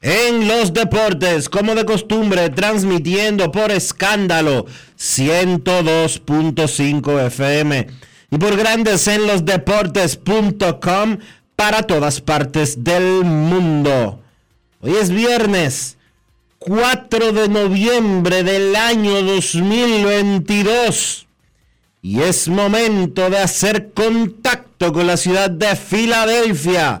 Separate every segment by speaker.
Speaker 1: en los Deportes, como de costumbre, transmitiendo por escándalo 102.5 FM y por Grandes en los Deportes.com para todas partes del mundo. Hoy es viernes. 4 de noviembre del año 2022 y es momento de hacer contacto con la ciudad de Filadelfia,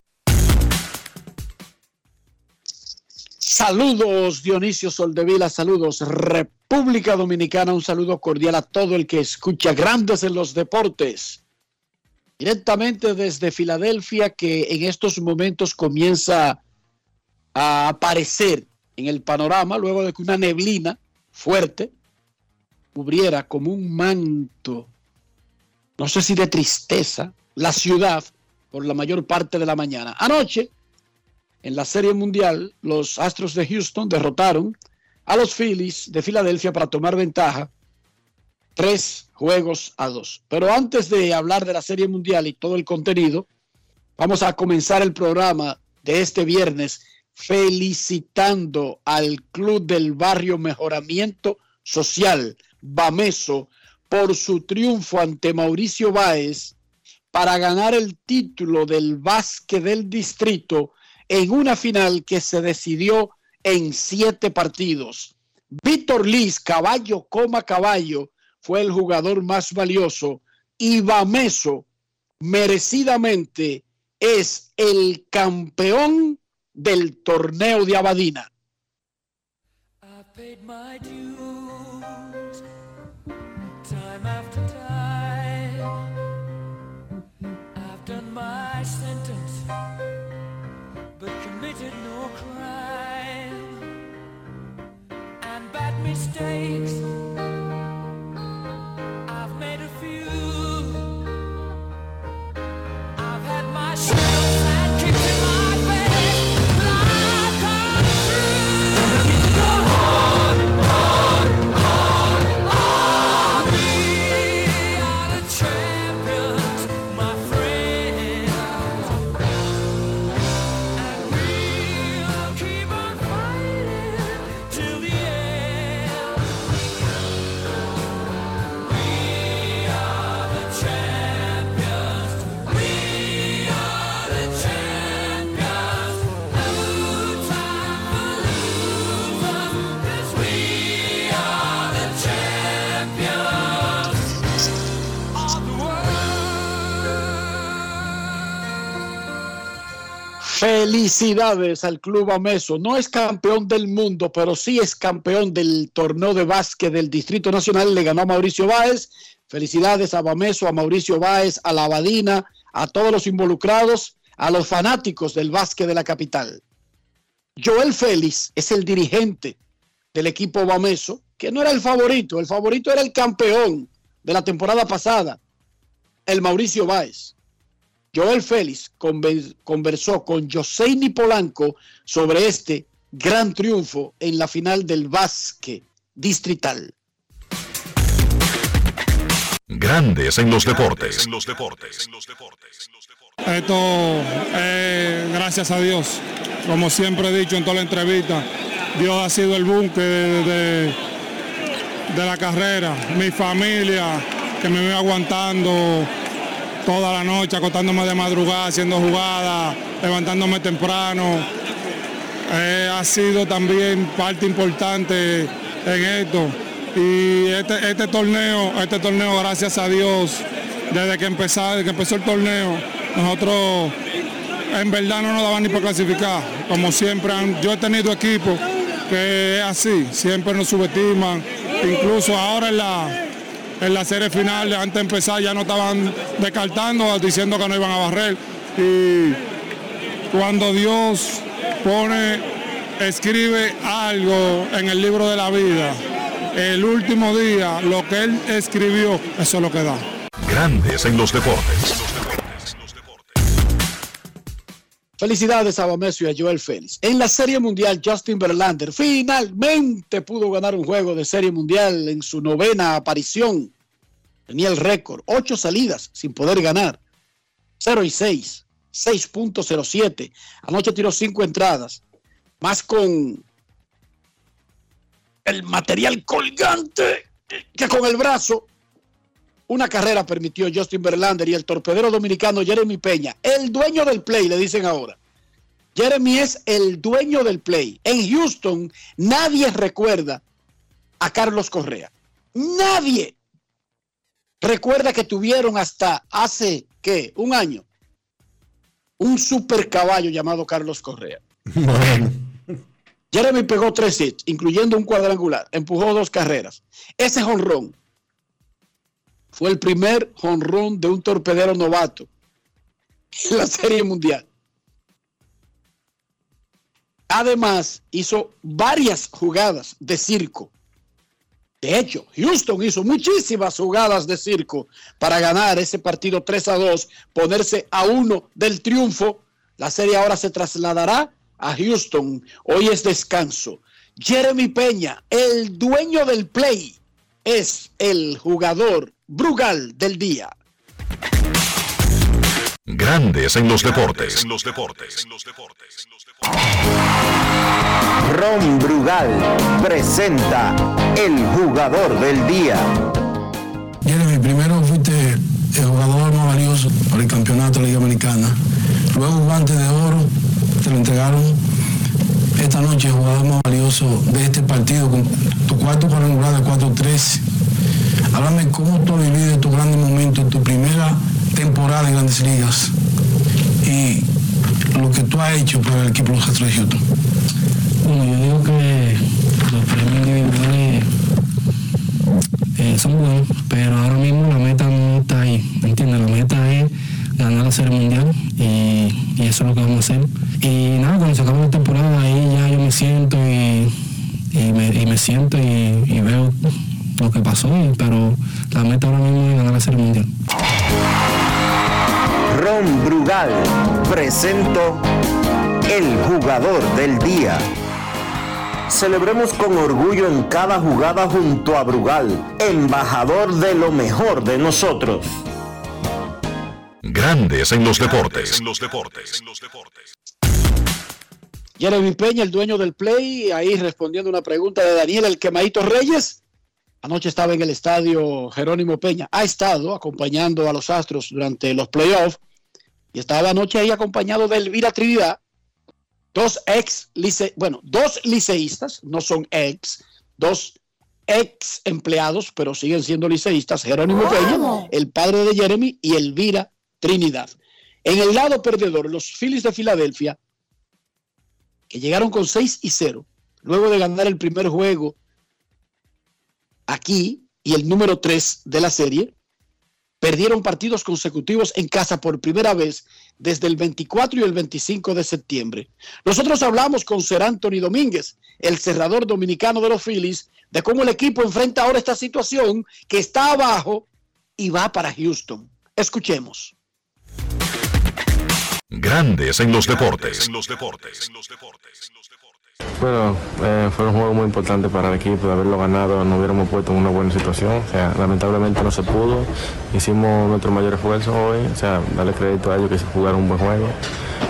Speaker 2: Saludos Dionisio Soldevila, saludos República Dominicana, un saludo cordial a todo el que escucha Grandes en los Deportes. Directamente desde Filadelfia, que en estos momentos comienza a aparecer en el panorama luego de que una neblina fuerte cubriera como un manto, no sé si de tristeza, la ciudad por la mayor parte de la mañana. Anoche, en la Serie Mundial, los Astros de Houston derrotaron a los Phillies de Filadelfia para tomar ventaja tres juegos a dos. Pero antes de hablar de la Serie Mundial y todo el contenido, vamos a comenzar el programa de este viernes felicitando al Club del Barrio Mejoramiento Social, Bameso, por su triunfo ante Mauricio Báez para ganar el título del básquet del distrito en una final que se decidió en siete partidos. Víctor Liz, caballo coma caballo, fue el jugador más valioso y Bameso merecidamente es el campeón del torneo de Abadina.
Speaker 3: Mistakes,
Speaker 2: Felicidades al Club Ameso. No es campeón del mundo, pero sí es campeón del torneo de básquet del Distrito Nacional. Le ganó a Mauricio Báez. Felicidades a Bameso, a Mauricio Báez, a la Abadina, a todos los involucrados, a los fanáticos del básquet de la capital. Joel Félix es el dirigente del equipo Bameso, que no era el favorito, el favorito era el campeón de la temporada pasada, el Mauricio Báez. Joel Félix conversó con Joseini Polanco sobre este gran triunfo en la final del básquet distrital.
Speaker 4: Grandes en los deportes.
Speaker 5: Esto, eh, gracias a Dios, como siempre he dicho en toda la entrevista, Dios ha sido el búnker de, de la carrera, mi familia que me viene aguantando toda la noche, acostándome de madrugada, haciendo jugadas, levantándome temprano. Eh, ha sido también parte importante en esto. Y este, este, torneo, este torneo, gracias a Dios, desde que, empezó, desde que empezó el torneo, nosotros en verdad no nos daban ni para clasificar. Como siempre, yo he tenido equipos que es así, siempre nos subestiman. Incluso ahora en la, en la serie final, antes de empezar, ya no estaban descartando, diciendo que no iban a barrer. Y cuando Dios pone, escribe algo en el libro de la vida, el último día, lo que Él escribió, eso es lo que da.
Speaker 4: Grandes en los deportes.
Speaker 2: Felicidades a Bameso y a Joel Félix. En la Serie Mundial, Justin Verlander finalmente pudo ganar un juego de Serie Mundial en su novena aparición. Tenía el récord, ocho salidas sin poder ganar. 0 y 6, 6.07. Anoche tiró cinco entradas, más con el material colgante que con el brazo. Una carrera permitió Justin Verlander y el torpedero dominicano Jeremy Peña, el dueño del play, le dicen ahora. Jeremy es el dueño del play. En Houston nadie recuerda a Carlos Correa. Nadie recuerda que tuvieron hasta hace, ¿qué? Un año. Un super caballo llamado Carlos Correa. Jeremy pegó tres hits, incluyendo un cuadrangular. Empujó dos carreras. Ese jonrón fue el primer jonrón de un torpedero novato en la Serie Mundial. Además, hizo varias jugadas de circo. De hecho, Houston hizo muchísimas jugadas de circo para ganar ese partido 3 a 2, ponerse a uno del triunfo. La serie ahora se trasladará a Houston. Hoy es descanso. Jeremy Peña, el dueño del play, es el jugador Brugal del día.
Speaker 4: Grandes en los deportes.
Speaker 6: Ron Brugal presenta el jugador del día.
Speaker 7: Jeremy, primero fuiste el jugador más valioso para el campeonato de la Liga Americana. Luego guante de oro, te lo entregaron esta noche el jugador más valioso de este partido con tu cuarto cuadrangular de 4-3 Háblame cómo tú vivido tu grande momento, tu primera temporada en Grandes Ligas y lo que tú has hecho para el equipo los Astros de Houston.
Speaker 8: Bueno, yo digo que los premios individuales eh, son buenos, pero ahora mismo la meta no está ahí, ¿me entiendes? La meta es ganar la Serie Mundial y, eso es lo que vamos a hacer. Y nada, cuando se acaba la temporada ahí ya yo me siento y, me, siento y veo lo que pasó, pero la meta ahora mismo es ganar la Serie Mundial.
Speaker 6: Ron Brugal presento el jugador del día. Celebremos con orgullo en cada jugada junto a Brugal, embajador de lo mejor de nosotros.
Speaker 4: Grandes en los deportes. En los deportes.
Speaker 2: Jeremy Peña, el dueño del Play, ahí respondiendo una pregunta de Daniel El Quemadito Reyes. Anoche estaba en el estadio Jerónimo Peña. Ha estado acompañando a los Astros durante los playoffs y estaba anoche ahí acompañado de Elvira Trinidad, dos ex, lice, bueno, dos liceístas, no son ex, dos ex empleados, pero siguen siendo liceístas, Jerónimo Peña, el padre de Jeremy y Elvira Trinidad. En el lado perdedor, los Phillies de Filadelfia que llegaron con 6 y 0, luego de ganar el primer juego aquí y el número 3 de la serie, perdieron partidos consecutivos en casa por primera vez desde el 24 y el 25 de septiembre. Nosotros hablamos con Ser Anthony Domínguez, el cerrador dominicano de los Phillies, de cómo el equipo enfrenta ahora esta situación que está abajo y va para Houston. Escuchemos.
Speaker 4: Grandes en los deportes.
Speaker 9: Bueno, eh, fue un juego muy importante para el equipo, de haberlo ganado no hubiéramos puesto en una buena situación, o sea, lamentablemente no se pudo, hicimos nuestro mayor esfuerzo hoy, o sea, darle crédito a ellos que se jugaron un buen juego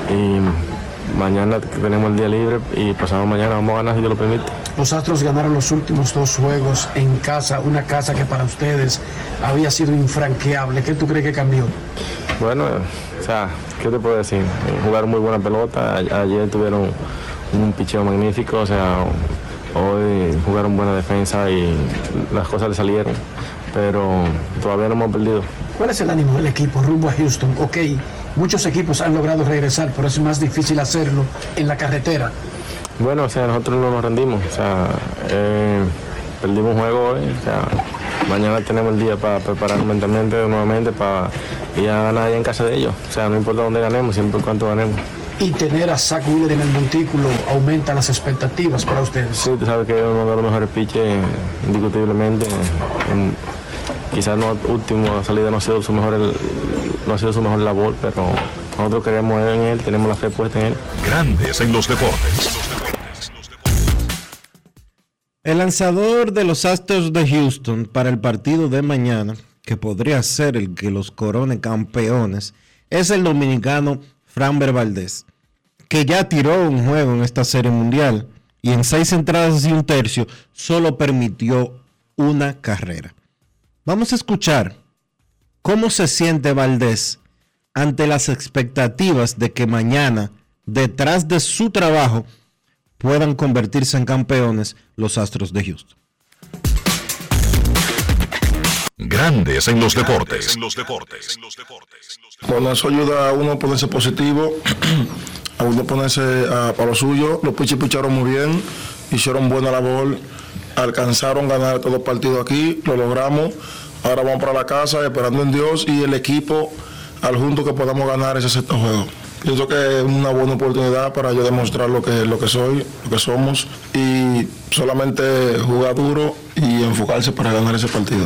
Speaker 9: y mañana tenemos el día libre y pasado mañana vamos a ganar si Dios lo permite.
Speaker 7: Los Astros ganaron los últimos dos juegos en casa, una casa que para ustedes había sido infranqueable. ¿Qué tú crees que cambió?
Speaker 9: Bueno, o sea, ¿qué te puedo decir? Jugaron muy buena pelota, ayer tuvieron un picheo magnífico, o sea, hoy jugaron buena defensa y las cosas le salieron, pero todavía no hemos perdido.
Speaker 7: ¿Cuál es el ánimo del equipo rumbo a Houston? Ok, muchos equipos han logrado regresar, pero es más difícil hacerlo en la carretera.
Speaker 9: Bueno, o sea, nosotros no nos rendimos, o sea, eh, perdimos un juego hoy, o sea, mañana tenemos el día para prepararnos mentalmente nuevamente para ir a ganar allá en casa de ellos, o sea, no importa dónde ganemos, siempre y cuánto ganemos.
Speaker 7: Y tener a Zach Wheeler en el montículo aumenta las expectativas para ustedes.
Speaker 9: Sí, tú sabes que es uno de los mejores pitches, indiscutiblemente. En- quizás no último la salida no ha sido su mejor no ha sido su mejor labor, pero nosotros queremos en él, tenemos la fe puesta en él.
Speaker 4: Grandes en los deportes.
Speaker 1: El lanzador de los Astros de Houston para el partido de mañana, que podría ser el que los corone campeones, es el dominicano Framber Valdez, que ya tiró un juego en esta serie mundial y en seis entradas y un tercio solo permitió una carrera. Vamos a escuchar cómo se siente Valdés ante las expectativas de que mañana, detrás de su trabajo, puedan convertirse en campeones los Astros de Houston.
Speaker 4: Grandes en los deportes.
Speaker 10: Bueno, eso ayuda a uno a ponerse positivo, a uno ponerse a, para lo suyo. Los pichis muy bien, hicieron buena labor, alcanzaron ganar todos los partidos aquí, lo logramos. Ahora vamos para la casa esperando en Dios y el equipo al junto que podamos ganar ese sexto juego. Pienso que es una buena oportunidad para yo demostrar lo que, lo que soy, lo que somos y solamente jugar duro y enfocarse para ganar ese partido.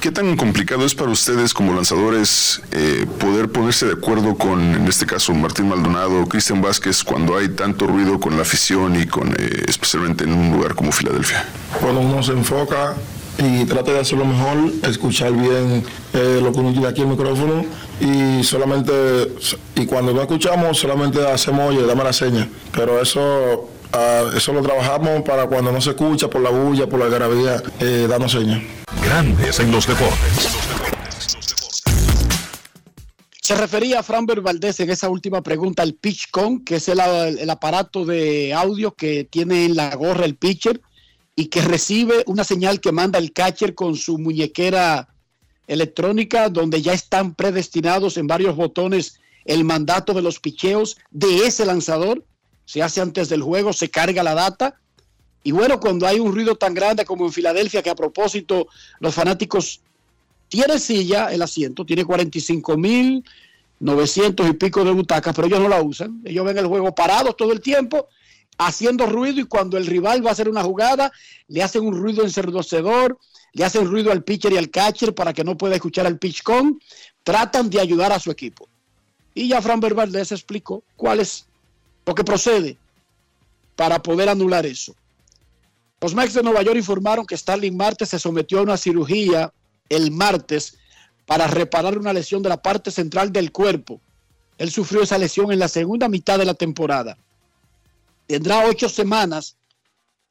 Speaker 11: ¿Qué tan complicado es para ustedes como lanzadores eh, poder ponerse de acuerdo con, en este caso, Martín Maldonado, Cristian Vázquez, cuando hay tanto ruido con la afición y con, eh, especialmente en un lugar como Filadelfia?
Speaker 10: Cuando uno se enfoca y trata de hacer lo mejor, escuchar bien eh, lo que uno tiene aquí en el micrófono y solamente, y cuando no escuchamos, solamente hacemos, oye, dame la seña. Pero eso, ah, eso lo trabajamos para cuando no se escucha por la bulla, por la algarabía, eh, darnos señas.
Speaker 4: Grandes en los deportes.
Speaker 2: Se refería a Framber Valdés en esa última pregunta al PitchCon, que es el, el aparato de audio que tiene en la gorra el pitcher y que recibe una señal que manda el catcher con su muñequera electrónica, donde ya están predestinados en varios botones el mandato de los picheos de ese lanzador. Se hace antes del juego, se carga la data. Y bueno, cuando hay un ruido tan grande como en Filadelfia, que a propósito los fanáticos tiene silla el asiento, tiene 45 mil 900 y pico de butacas, pero ellos no la usan. Ellos ven el juego parados todo el tiempo, haciendo ruido y cuando el rival va a hacer una jugada, le hacen un ruido ensordecedor, le hacen ruido al pitcher y al catcher para que no pueda escuchar al pitch con, tratan de ayudar a su equipo. Y ya Fran Valdez explicó cuál es lo que procede para poder anular eso. Los Mets de Nueva York informaron que Starling Marte se sometió a una cirugía el martes para reparar una lesión de la parte central del cuerpo. Él sufrió esa lesión en la segunda mitad de la temporada. Tendrá ocho semanas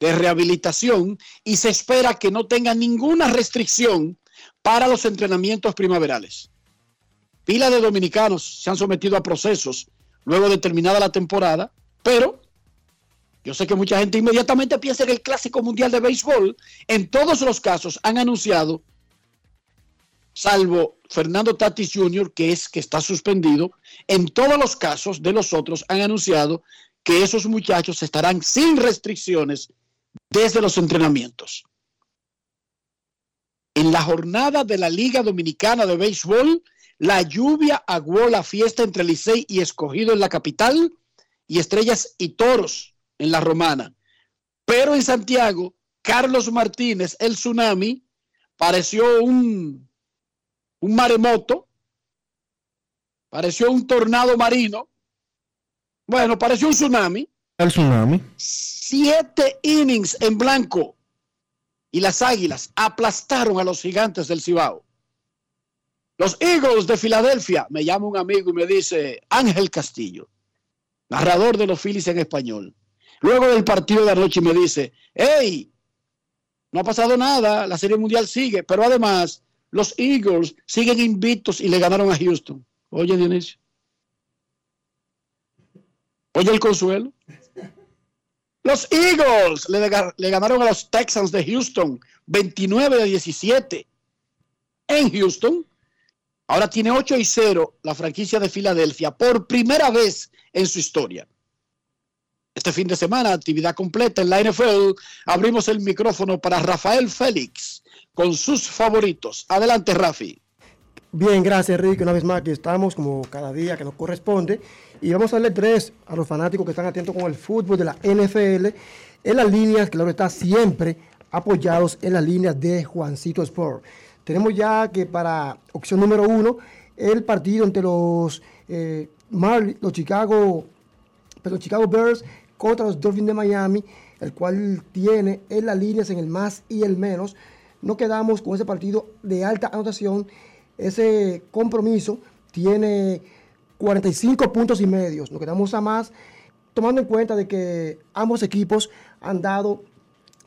Speaker 2: de rehabilitación y se espera que no tenga ninguna restricción para los entrenamientos primaverales. Pila de dominicanos se han sometido a procesos luego de terminada la temporada, pero yo sé que mucha gente inmediatamente piensa en el Clásico Mundial de Béisbol. En todos los casos han anunciado salvo Fernando Tatis Jr., que es que está suspendido, en todos los casos de los otros han anunciado que esos muchachos estarán sin restricciones desde los entrenamientos. En la jornada de la Liga Dominicana de Béisbol, la lluvia aguó la fiesta entre Licey y Escogido en la capital y Estrellas y Toros en la Romana. Pero en Santiago, Carlos Martínez, el tsunami, pareció un, un maremoto, pareció un tornado marino. Bueno, pareció un tsunami.
Speaker 1: El tsunami.
Speaker 2: Siete innings en blanco y las Águilas aplastaron a los gigantes del Cibao. Los Eagles de Filadelfia, me llama un amigo y me dice Ángel Castillo, narrador de los Phillies en español. Luego del partido de anoche me dice, hey, no ha pasado nada, la Serie Mundial sigue, pero además los Eagles siguen invictos y le ganaron a Houston. Oye, Dionisio. Oye, el consuelo. Los Eagles le, le, ganaron a los Texans de Houston 29 de 17 en Houston. Ahora tiene 8 y 0 la franquicia de Filadelfia por primera vez en su historia. Este fin de semana, actividad completa en la NFL. Abrimos el micrófono para Rafael Félix con sus favoritos. Adelante, Rafi.
Speaker 12: Bien, gracias, Enrique. Una vez más aquí estamos, como cada día que nos corresponde. Y vamos a darle tres a los fanáticos que están atentos con el fútbol de la NFL en las líneas, claro está, siempre apoyados en las líneas de Juancito Sport. Tenemos ya que para opción número uno, el partido entre los, eh, los Chicago, los Chicago Bears contra los Dolphins de Miami, el cual tiene en las líneas en el más y el menos. No quedamos con ese partido de alta anotación. Ese compromiso tiene 45 puntos y medios. Nos quedamos a más, tomando en cuenta de que ambos equipos han dado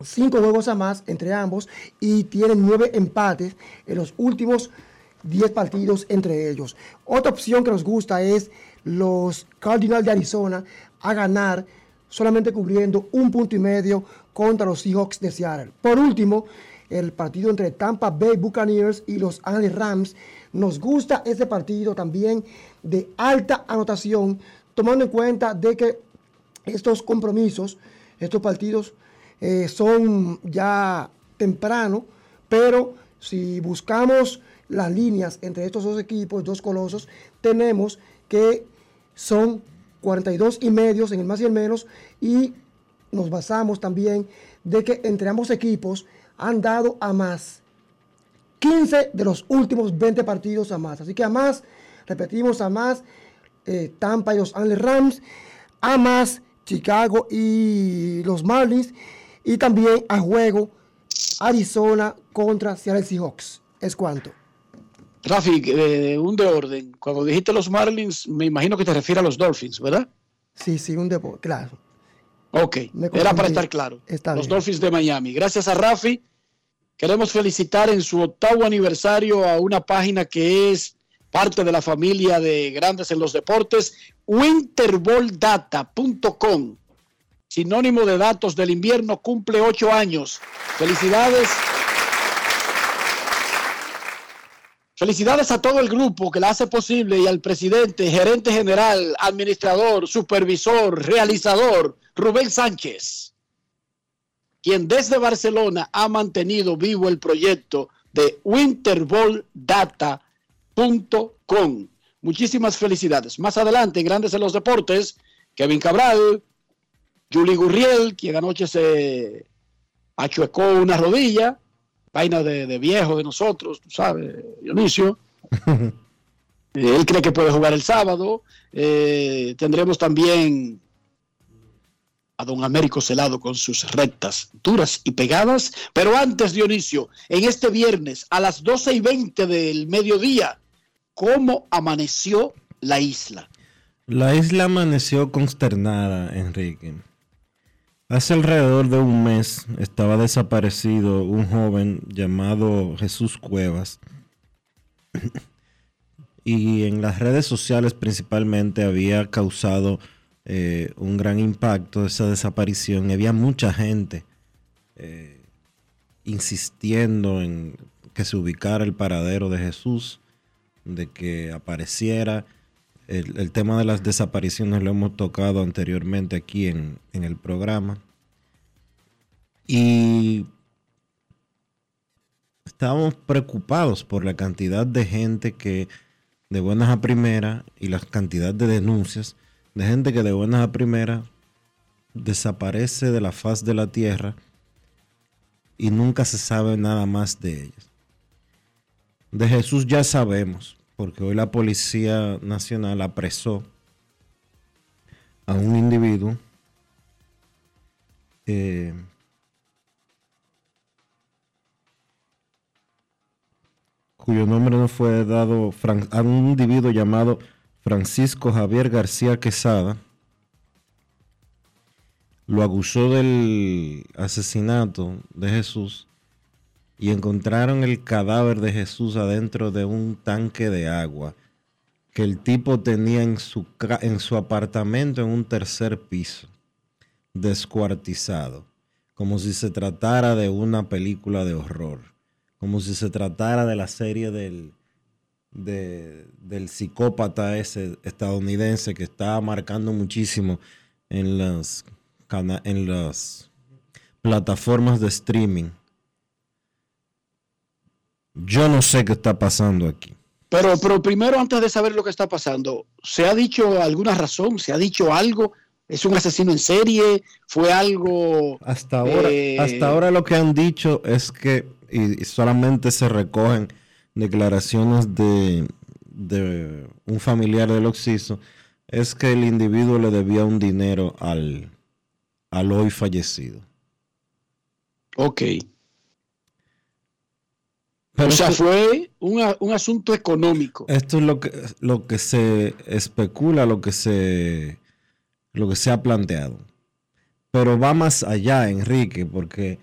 Speaker 12: cinco juegos a más entre ambos y tienen nueve empates en los últimos 10 partidos entre ellos. Otra opción que nos gusta es los Cardinals de Arizona a ganar solamente cubriendo un punto y medio contra los Seahawks de Seattle. Por último, el partido entre Tampa Bay Buccaneers y los Angeles Rams. Nos gusta ese partido también de alta anotación, tomando en cuenta de que estos compromisos, estos partidos eh, son ya temprano, pero si buscamos las líneas entre estos dos equipos, dos colosos, tenemos que son 42 y medios en el más y el menos y nos basamos también de que entre ambos equipos han dado a más 15 de los últimos 20 partidos a más. Así que a más Repetimos a más eh, Tampa y los Angeles Rams, a más Chicago y los Marlins, y también a juego Arizona contra Seattle Seahawks. ¿Es cuánto?
Speaker 2: Rafi, eh, un de orden. Cuando dijiste los Marlins, me imagino que te refieres a los Dolphins, ¿verdad?
Speaker 12: Sí, sí, un de claro.
Speaker 2: Ok, era para estar claro. los Dolphins de Miami. Gracias a Rafi. Queremos felicitar en su octavo aniversario a una página que es parte de la familia de grandes en los deportes, winterballdata.com, sinónimo de datos del invierno, cumple ocho años. Felicidades. Felicidades a todo el grupo que la hace posible y al presidente, gerente general, administrador, supervisor, realizador, Rubén Sánchez, quien desde Barcelona ha mantenido vivo el proyecto de Winterball Data Com. Muchísimas felicidades. Más adelante, Grandes en los Deportes, Kevin Cabral, Julie Gurriel, quien anoche se achuecó una rodilla, vaina de, viejo de nosotros, tú sabes, Dionisio. Él cree que puede jugar el sábado. Eh, tendremos también a don Américo Celado con sus rectas duras y pegadas. Pero antes, Dionisio, en este viernes a las 12 y 20 del mediodía, cómo amaneció la isla.
Speaker 1: La isla amaneció consternada, Enrique. Hace alrededor de un mes estaba desaparecido un joven llamado Jesús Cuevas. y en las redes sociales principalmente había causado eh, un gran impacto esa desaparición. Había mucha gente eh, insistiendo en que se ubicara el paradero de Jesús de que apareciera. El, tema de las desapariciones lo hemos tocado anteriormente aquí en, en el programa. Y estábamos preocupados por la cantidad de gente que de buenas a primeras y la cantidad de denuncias de gente que de buenas a primeras desaparece de la faz de la tierra y nunca se sabe nada más de ellas. De Jesús ya sabemos, porque hoy la Policía Nacional apresó a un individuo eh, cuyo nombre no fue dado a un individuo llamado Francisco Javier García Quesada. Lo acusó del asesinato de Jesús y encontraron el cadáver de Jesús adentro de un tanque de agua que el tipo tenía en su, en su apartamento en un tercer piso, descuartizado, como si se tratara de una película de horror, como si se tratara de la serie del, de- del psicópata ese estadounidense que está marcando muchísimo en las, en las plataformas de streaming. Yo no sé qué está pasando aquí.
Speaker 2: Pero, pero primero, antes de saber lo que está pasando, ¿se ha dicho alguna razón? ¿Se ha dicho algo? ¿Es un asesino en serie? ¿Fue algo...?
Speaker 1: Hasta ahora,
Speaker 2: eh,
Speaker 1: hasta ahora lo que han dicho es que y, y solamente se recogen declaraciones de, de un familiar del occiso, es que el individuo le debía un dinero al, al hoy fallecido.
Speaker 2: Ok.
Speaker 1: Pero
Speaker 2: o sea,
Speaker 1: esto-
Speaker 2: fue un, un asunto económico.
Speaker 1: Esto es lo que, lo que se especula, lo que se, lo que se ha planteado. Pero va más allá, Enrique, porque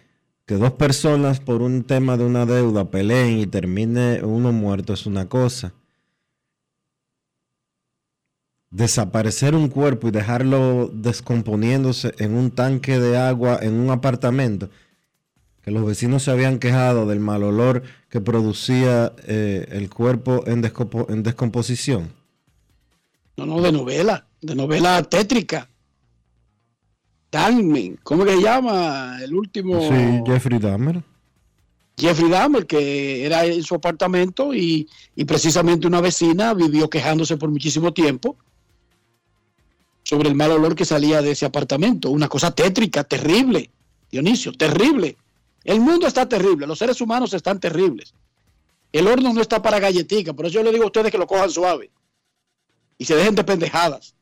Speaker 1: que dos personas por un tema de una deuda peleen y termine uno muerto es una cosa. Desaparecer un cuerpo y dejarlo descomponiéndose en un tanque de agua en un apartamento, que los vecinos se habían quejado del mal olor que producía eh, el cuerpo en, descompo- en descomposición.
Speaker 2: No, no, de novela, de novela tétrica. Dahmer, ¿cómo que se llama? El último...
Speaker 1: Sí, Jeffrey Dahmer.
Speaker 2: Jeffrey Dahmer, que era en su apartamento y, y precisamente una vecina vivió quejándose por muchísimo tiempo sobre el mal olor que salía de ese apartamento. Una cosa tétrica, terrible, Dionisio, terrible. El mundo está terrible, los seres humanos están terribles. El horno no está para galletica, por eso yo le digo a ustedes que lo cojan suave y se dejen de pendejadas.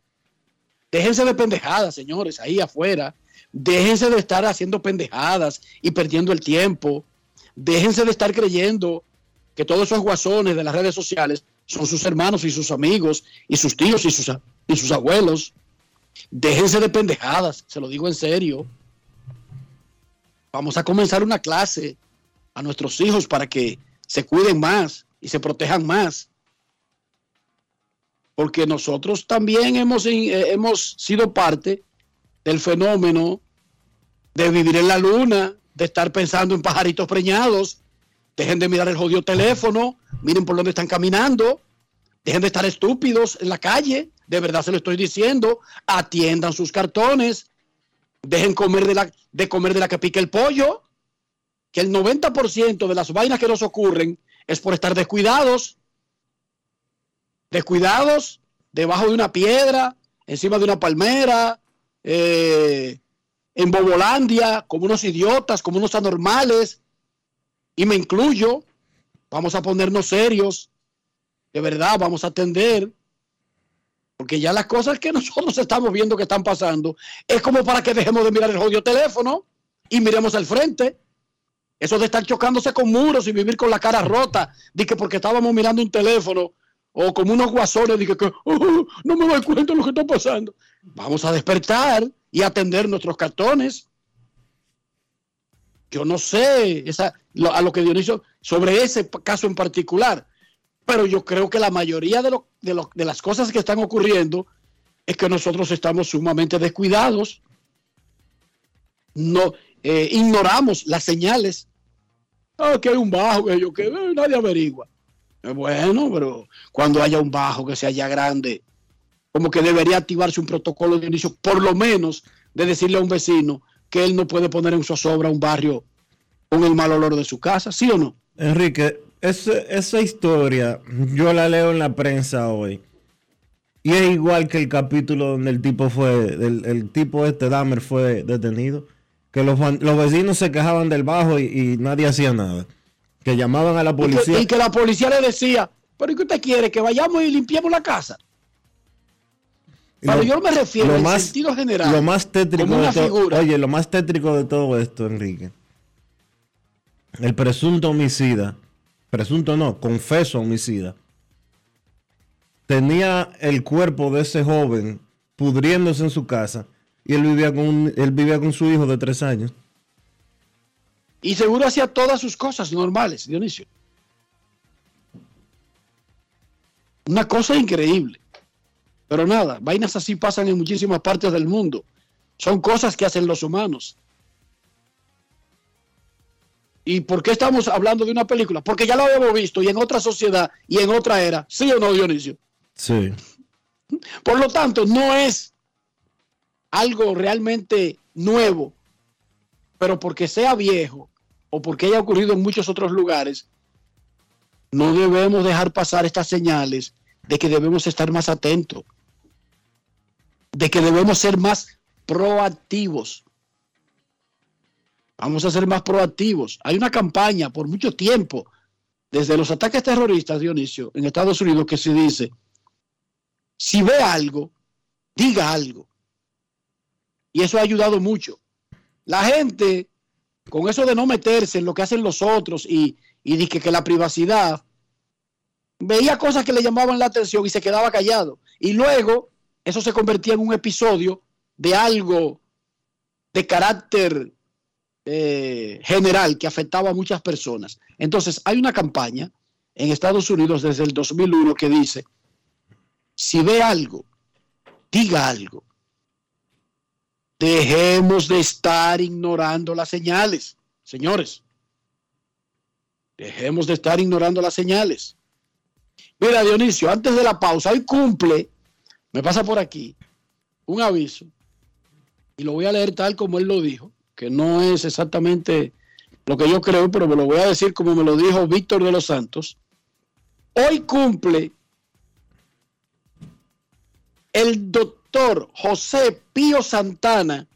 Speaker 2: Déjense de pendejadas, señores, ahí afuera. Déjense de estar haciendo pendejadas y perdiendo el tiempo. Déjense de estar creyendo que todos esos guasones de las redes sociales son sus hermanos y sus amigos y sus tíos y sus, y sus abuelos. Déjense de pendejadas, se lo digo en serio. Vamos a comenzar una clase a nuestros hijos para que se cuiden más y se protejan más. Porque nosotros también hemos, eh, hemos sido parte del fenómeno de vivir en la luna, de estar pensando en pajaritos preñados. Dejen de mirar el jodido teléfono, miren por dónde están caminando, dejen de estar estúpidos en la calle, de verdad se lo estoy diciendo, atiendan sus cartones, dejen comer de la, de comer de la que pica el pollo, que el 90% de las vainas que nos ocurren es por estar descuidados, descuidados, debajo de una piedra, encima de una palmera, eh, en Bobolandia, como unos idiotas, como unos anormales, y me incluyo, vamos a ponernos serios, de verdad, vamos a atender, porque ya las cosas que nosotros estamos viendo que están pasando, es como para que dejemos de mirar el jodido teléfono y miremos al frente. Eso de estar chocándose con muros y vivir con la cara rota, de que porque estábamos mirando un teléfono o como unos guasones, de que, que, "Oh, no me doy cuenta de lo que está pasando. Vamos a despertar y atender nuestros cartones. Yo no sé esa, a lo que Dionisio, sobre ese caso en particular, pero yo creo que la mayoría de, lo- de, lo- de las cosas que están ocurriendo es que nosotros estamos sumamente descuidados. No, eh, ignoramos las señales. Ah, que hay un bajo, que yo, que eh, nadie averigua. Eh, Bueno, pero cuando haya un bajo que sea ya grande, como que debería activarse un protocolo de inicio, por lo menos de decirle a un vecino que él no puede poner en su sobra un barrio con el mal olor de su casa, ¿sí o no?
Speaker 1: Enrique, esa historia yo la leo en la prensa hoy. Y es igual que el capítulo donde el tipo fue, el, tipo este Dahmer fue detenido. Que los, vecinos se quejaban del bajo y, nadie hacía nada. Que llamaban a la policía.
Speaker 2: Y que, la policía le decía, pero ¿y qué usted quiere? Que vayamos y limpiemos la casa. Pero yo me refiero en sentido general.
Speaker 1: Lo más tétrico de todo, oye, lo más tétrico de todo esto, Enrique. El presunto homicida, presunto no, confeso homicida, tenía el cuerpo de ese joven pudriéndose en su casa y él vivía con, él vivía con su hijo de tres años.
Speaker 2: Y seguro hacía todas sus cosas normales, Dionisio. Una cosa increíble. Pero nada, vainas así pasan en muchísimas partes del mundo. Son cosas que hacen los humanos. ¿Y por qué estamos hablando de una película? Porque ya lo habíamos visto y en otra sociedad y en otra era. ¿Sí o no, Dionisio?
Speaker 1: Sí.
Speaker 2: Por lo tanto, no es algo realmente nuevo, pero porque sea viejo o porque haya ocurrido en muchos otros lugares, no debemos dejar pasar estas señales de que debemos estar más atentos, de que debemos ser más proactivos. Vamos a ser más proactivos. Hay una campaña por mucho tiempo, desde los ataques terroristas, Dionisio, en Estados Unidos, que se dice, si ve algo, diga algo. Y eso ha ayudado mucho. La gente, con eso de no meterse en lo que hacen los otros y, y que, que la privacidad, veía cosas que le llamaban la atención y se quedaba callado. Y luego eso se convertía en un episodio de algo de carácter eh, general que afectaba a muchas personas. Entonces, hay una campaña en Estados Unidos desde el 2001 que dice, si ve algo, diga algo. Dejemos de estar ignorando las señales, señores. Dejemos de estar ignorando las señales. Mira, Dionisio, antes de la pausa, hoy cumple, me pasa por aquí, un aviso, y lo voy a leer tal como él lo dijo, que no es exactamente lo que yo creo, pero me lo voy a decir como me lo dijo Víctor de los Santos. Hoy cumple el doctor José Pío Santana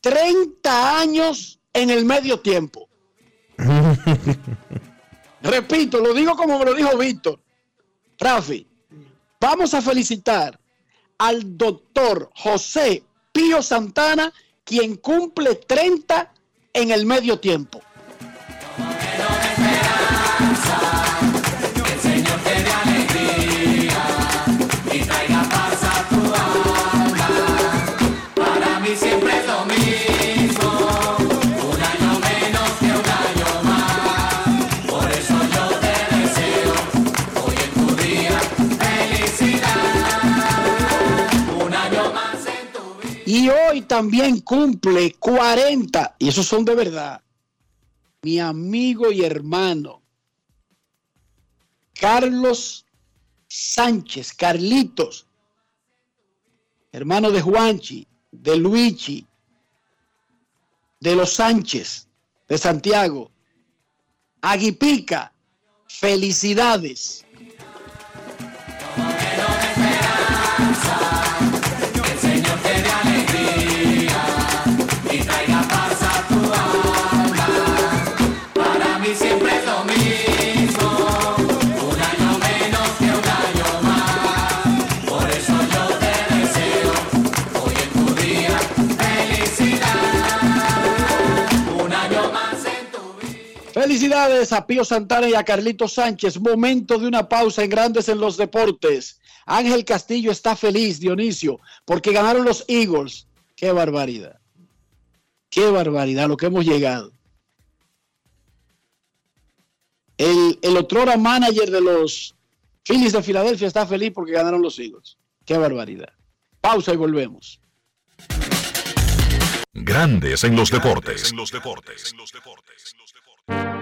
Speaker 2: 30 años en el medio tiempo. Repito, lo digo como me lo dijo Víctor. Rafi, vamos a felicitar al doctor José Pío Santana, quien cumple 30 en el medio tiempo. Hoy también cumple 40, y esos son de verdad, mi amigo y hermano, Carlos Sánchez, Carlitos, hermano de Juanchi, de Luigi, de los Sánchez, de Santiago, Aguipica, felicidades. Felicidades a Pío Santana y a Carlito Sánchez. Momento de una pausa en Grandes en los Deportes. Ángel Castillo está feliz, Dionisio, porque ganaron los Eagles. Qué barbaridad. Qué barbaridad lo que hemos llegado. El, el otro manager de los Phillies de Filadelfia está feliz porque ganaron los Eagles. Qué barbaridad. Pausa y volvemos.
Speaker 4: Grandes en los deportes. En los deportes.
Speaker 13: Llora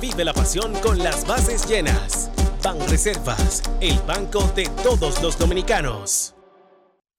Speaker 14: vive la pasión con las bases llenas. Ban Reservas, el banco de todos los dominicanos.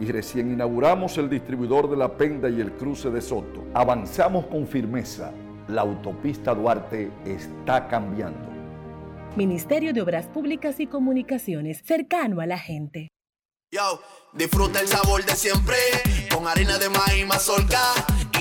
Speaker 15: y recién inauguramos el distribuidor de La Penda y el cruce de Soto. Avanzamos con firmeza. La autopista Duarte está cambiando.
Speaker 16: Ministerio de Obras Públicas y Comunicaciones, cercano a la gente.
Speaker 13: Yo, disfruta el sabor de siempre con harina de maíz mazorca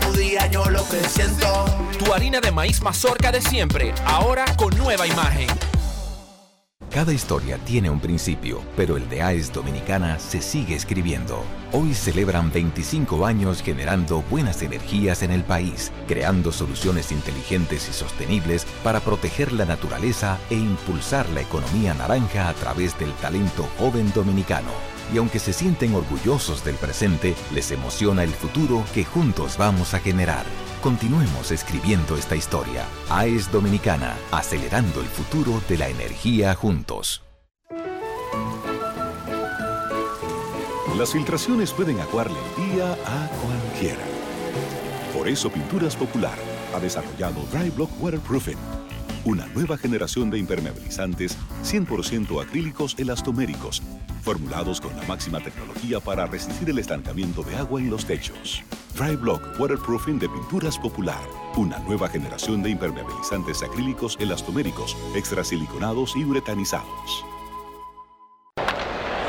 Speaker 13: Tu día, yo lo que siento.
Speaker 17: Tu harina de maíz mazorca de siempre, ahora con nueva imagen.
Speaker 18: Cada historia tiene un principio, pero el de AES Dominicana se sigue escribiendo. Hoy celebran 25 años generando buenas energías en el país, creando soluciones inteligentes y sostenibles para proteger la naturaleza e impulsar la economía naranja a través del talento joven dominicano. Y aunque se sienten orgullosos del presente, les emociona el futuro que juntos vamos a generar. Continuemos escribiendo esta historia. AES Dominicana, acelerando el futuro de la energía juntos.
Speaker 19: Las filtraciones pueden aguarle el día a cualquiera. Por eso Pinturas Popular ha desarrollado Dry Block Waterproofing, una nueva generación de impermeabilizantes 100% acrílicos elastoméricos, formulados con la máxima tecnología para resistir el estancamiento de agua en los techos. Dry Block Waterproofing de Pinturas Popular, una nueva generación de impermeabilizantes acrílicos elastoméricos, extrasiliconados y uretanizados.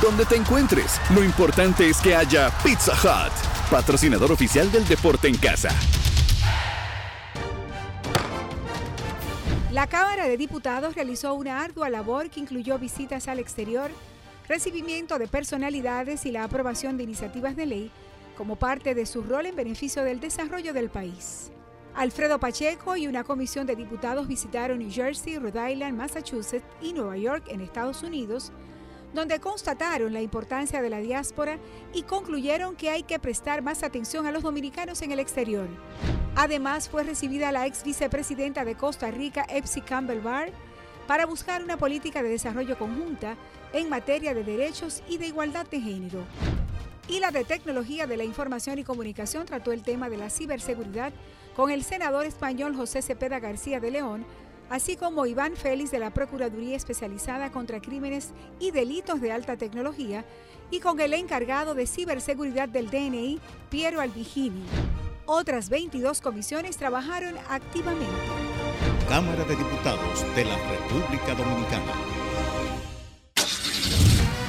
Speaker 20: Donde te encuentres, lo importante es que haya Pizza Hut, patrocinador oficial del deporte en casa.
Speaker 21: La Cámara de Diputados realizó una ardua labor que incluyó visitas al exterior, recibimiento de personalidades y la aprobación de iniciativas de ley como parte de su rol en beneficio del desarrollo del país. Alfredo Pacheco y una comisión de diputados visitaron New Jersey, Rhode Island, Massachusetts y Nueva York en Estados Unidos, donde constataron la importancia de la diáspora y concluyeron que hay que prestar más atención a los dominicanos en el exterior. Además, fue recibida la ex vicepresidenta de Costa Rica, Epsi Campbell Barr, para buscar una política de desarrollo conjunta en materia de derechos y de igualdad de género. Y la de Tecnología de la Información y Comunicación trató el tema de la ciberseguridad con el senador español José Cepeda García de León, así como Iván Félix de la Procuraduría Especializada contra Crímenes y Delitos de Alta Tecnología, y con el encargado de ciberseguridad del DNI, Piero Albigini. Otras 22 comisiones trabajaron activamente.
Speaker 22: Cámara de Diputados de la República Dominicana.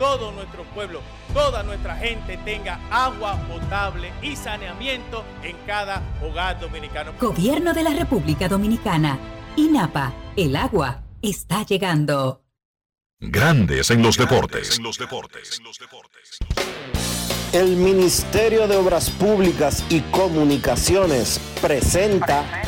Speaker 17: todo nuestro pueblo, toda nuestra gente tenga agua potable y saneamiento en cada hogar dominicano.
Speaker 23: Gobierno de la República Dominicana. INAPA, el agua está llegando.
Speaker 4: Grandes en los deportes.
Speaker 1: El Ministerio de Obras Públicas y Comunicaciones presenta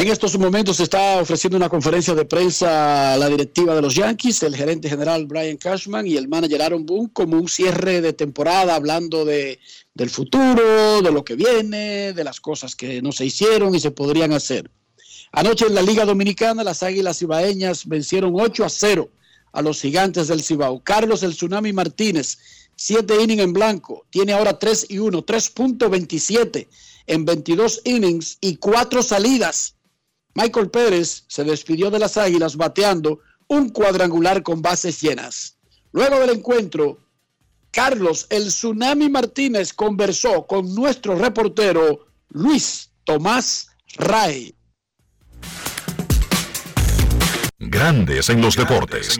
Speaker 2: En estos momentos se está ofreciendo una conferencia de prensa a la directiva de los Yankees, el gerente general Brian Cashman y el manager Aaron Boone como un cierre de temporada hablando de, del futuro, de lo que viene, de las cosas que no se hicieron y se podrían hacer. Anoche en la Liga Dominicana las Águilas Cibaeñas vencieron 8 a 0 a los Gigantes del Cibao. Carlos el Tsunami Martínez, 7 innings en blanco, tiene ahora 3 y 1, 3.27 en 22 innings y 4 salidas. Michael Pérez se despidió de las Águilas bateando un cuadrangular con bases llenas. Luego del encuentro, Carlos el Tsunami Martínez conversó con nuestro reportero Luis Tomás Ray.
Speaker 4: Grandes en los deportes.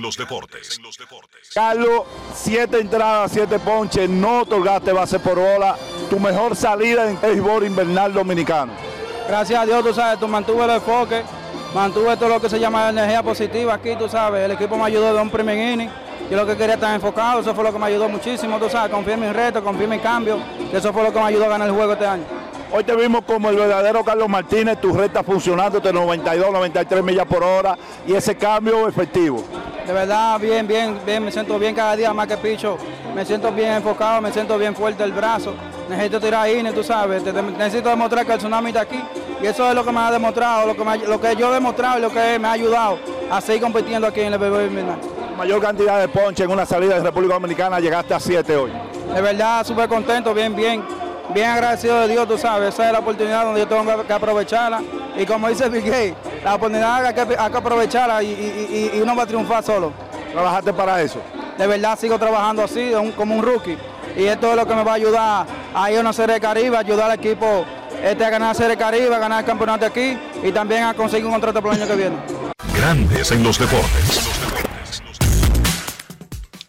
Speaker 24: Carlos, siete entradas, siete ponches, no otorgaste base por bola, tu mejor salida en el béisbol invernal dominicano.
Speaker 25: Gracias a Dios, tú sabes, tú mantuve el enfoque, mantuve todo lo que se llama energía positiva aquí, tú sabes, el equipo me ayudó de un primer inning, yo lo que quería estar enfocado, eso fue lo que me ayudó muchísimo, tú sabes, confié en mi reto, confié en mi cambio, y eso fue lo que me ayudó a ganar el juego este año.
Speaker 24: Hoy te vimos como el verdadero Carlos Martínez, tu recta funcionando de 92, 93 millas por hora y ese cambio efectivo.
Speaker 25: De verdad, bien, bien, bien, me siento bien cada día más que picho, me siento bien enfocado, me siento bien fuerte el brazo, necesito tirar ahí, tú sabes, te- te- necesito demostrar que el tsunami está aquí y eso es lo que me ha demostrado, lo que, me lo que yo he demostrado y lo que me ha ayudado a seguir compitiendo aquí en el BBB.
Speaker 24: Mayor cantidad de ponche en una salida de República Dominicana, llegaste a 7 hoy.
Speaker 25: De verdad, súper contento, bien, bien, bien agradecido de Dios, tú sabes, esa es la oportunidad donde yo tengo que- aprovecharla y como dice Piqué, la oportunidad hay que, hay que aprovecharla y, y- y- y uno va a triunfar solo.
Speaker 24: ¿Trabajaste para eso?
Speaker 25: De verdad sigo trabajando así, un- como un rookie y esto es lo que me va a ayudar a ir a una serie de Caribe, ayudar al equipo este a ganar la serie de Caribe, a ganar el campeonato aquí y también a conseguir un contrato para el año que viene.
Speaker 4: Grandes en los deportes.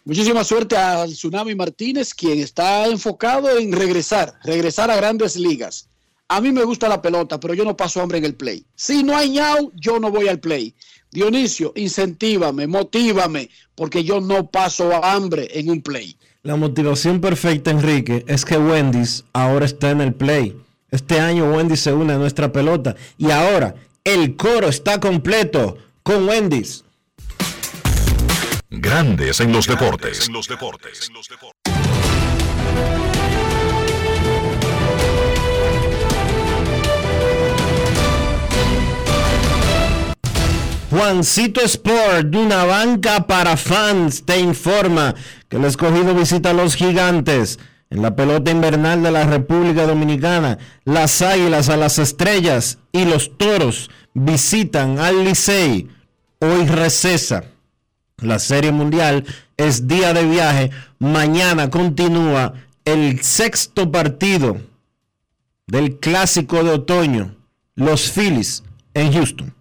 Speaker 2: Muchísima suerte al Tsunami Martínez, quien está enfocado en regresar, regresar a grandes ligas. A mí me gusta la pelota, pero yo no paso hambre en el play. Si no hay ñau, yo no voy al play. Dionisio, incentívame, motívame, porque yo no paso hambre en un play.
Speaker 26: La motivación perfecta, Enrique, es que Wendy's ahora está en el play.
Speaker 1: Este año Wendy's se une a nuestra pelota y ahora el coro está completo con Wendy's.
Speaker 4: Grandes en los deportes. En los deportes.
Speaker 1: Juancito Sport, de una banca para fans, te informa que el escogido visita a los gigantes en la pelota invernal de la República Dominicana. Las águilas a las estrellas y los toros visitan al Licey. Hoy recesa. La Serie Mundial es día de viaje. Mañana continúa el sexto partido del Clásico de Otoño. Los Phillies en Houston.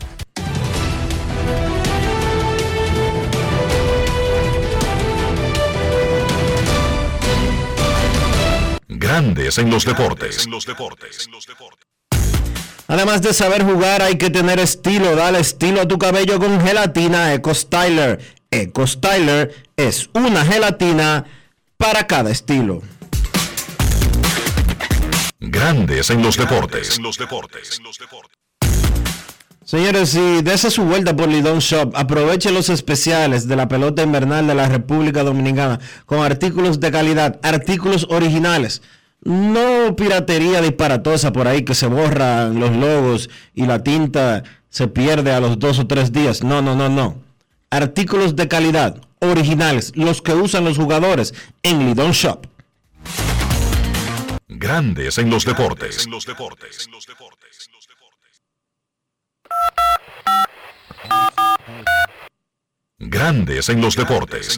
Speaker 4: Grandes en los deportes.
Speaker 1: Además de saber jugar, hay que tener estilo. Dale estilo a tu cabello con gelatina Eco Styler. Eco Styler es una gelatina para cada estilo.
Speaker 4: Grandes en los deportes.
Speaker 1: Señores, si desea su vuelta por Lidon Shop, aproveche los especiales de la pelota invernal de la República Dominicana con artículos de calidad, artículos originales. No piratería disparatosa por ahí que se borran los logos y la tinta se pierde a los dos o tres días. No, no, no, no. Artículos de calidad, originales, los que usan los jugadores en Lidon Shop.
Speaker 4: Grandes en los deportes. Grandes en los deportes.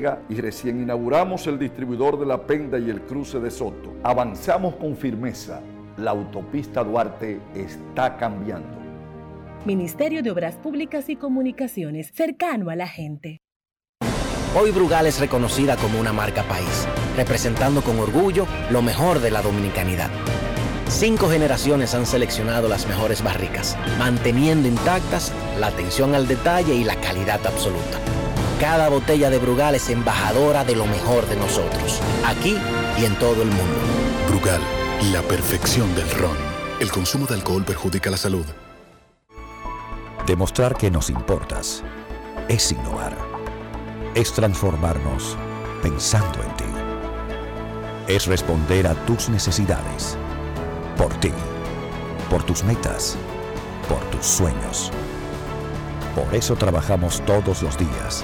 Speaker 15: y recién inauguramos el distribuidor de La Penda y el cruce de Soto. Avanzamos con firmeza. La autopista Duarte está cambiando.
Speaker 16: Ministerio de Obras Públicas y Comunicaciones, cercano a la gente.
Speaker 27: Hoy Brugal es reconocida como una marca país, representando con orgullo lo mejor de la dominicanidad. Cinco generaciones han seleccionado las mejores barricas, manteniendo intactas la atención al detalle y la calidad absoluta cada botella de Brugal es embajadora de lo mejor de nosotros, aquí y en todo el mundo.
Speaker 28: Brugal, la perfección del ron. El consumo de alcohol perjudica la salud.
Speaker 29: Demostrar que nos importas es innovar. Es transformarnos pensando en ti. Es responder a tus necesidades. Por ti. Por tus metas. Por tus sueños. Por eso trabajamos todos los días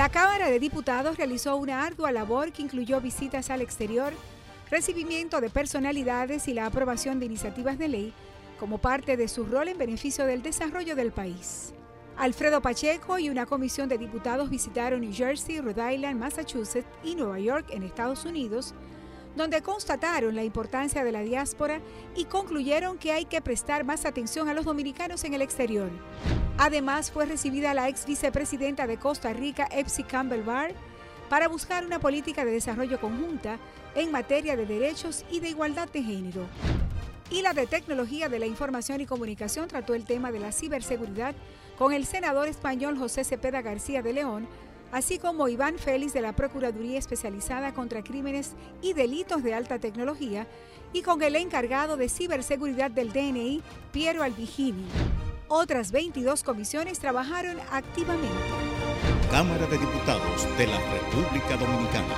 Speaker 21: La Cámara de Diputados realizó una ardua labor que incluyó visitas al exterior, recibimiento de personalidades y la aprobación de iniciativas de ley como parte de su rol en beneficio del desarrollo del país. Alfredo Pacheco y una comisión de diputados visitaron New Jersey, Rhode Island, Massachusetts y Nueva York en Estados Unidos, donde constataron la importancia de la diáspora y concluyeron que hay que prestar más atención a los dominicanos en el exterior. Además, fue recibida la ex vicepresidenta de Costa Rica, Epsi Campbell Barr, para buscar una política de desarrollo conjunta en materia de derechos y de igualdad de género. Y la de Tecnología de la Información y Comunicación trató el tema de la ciberseguridad con el senador español José Cepeda García de León, así como Iván Félix de la Procuraduría Especializada contra Crímenes y Delitos de Alta Tecnología y con el encargado de ciberseguridad del DNI, Piero Albigini. Otras 22 comisiones trabajaron activamente.
Speaker 22: Cámara de Diputados de la República Dominicana.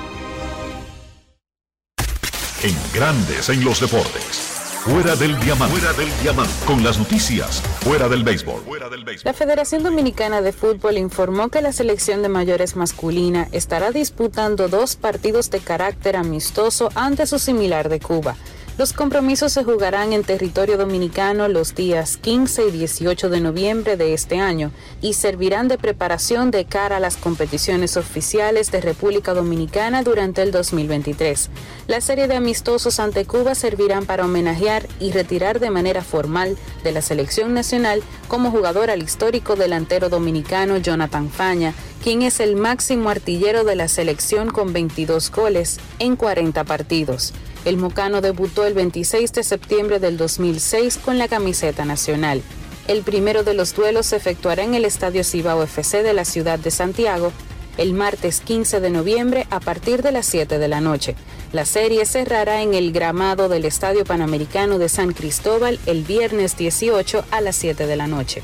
Speaker 4: En Grandes en los Deportes. Fuera del diamante. Fuera del diamante. Con las noticias. Fuera del béisbol. Fuera del béisbol.
Speaker 30: La Federación Dominicana de Fútbol informó que la selección de mayores masculina estará disputando dos partidos de carácter amistoso ante su similar de Cuba. Los compromisos se jugarán en territorio dominicano los días 15 y 18 de noviembre de este año y servirán de preparación de cara a las competiciones oficiales de República Dominicana durante el 2023. La serie de amistosos ante Cuba servirán para homenajear y retirar de manera formal de la selección nacional como jugador al histórico delantero dominicano Jonathan Faña, quien es el máximo artillero de la selección con 22 goles en 40 partidos. El Mocano debutó el 26 de septiembre del 2006 con la camiseta nacional. El primero de los duelos se efectuará en el Estadio Cibao FC de la ciudad de Santiago el martes 15 de noviembre a partir de las 7 de la noche. La serie cerrará en el gramado del Estadio Panamericano de San Cristóbal el viernes 18 a las 7 de la noche.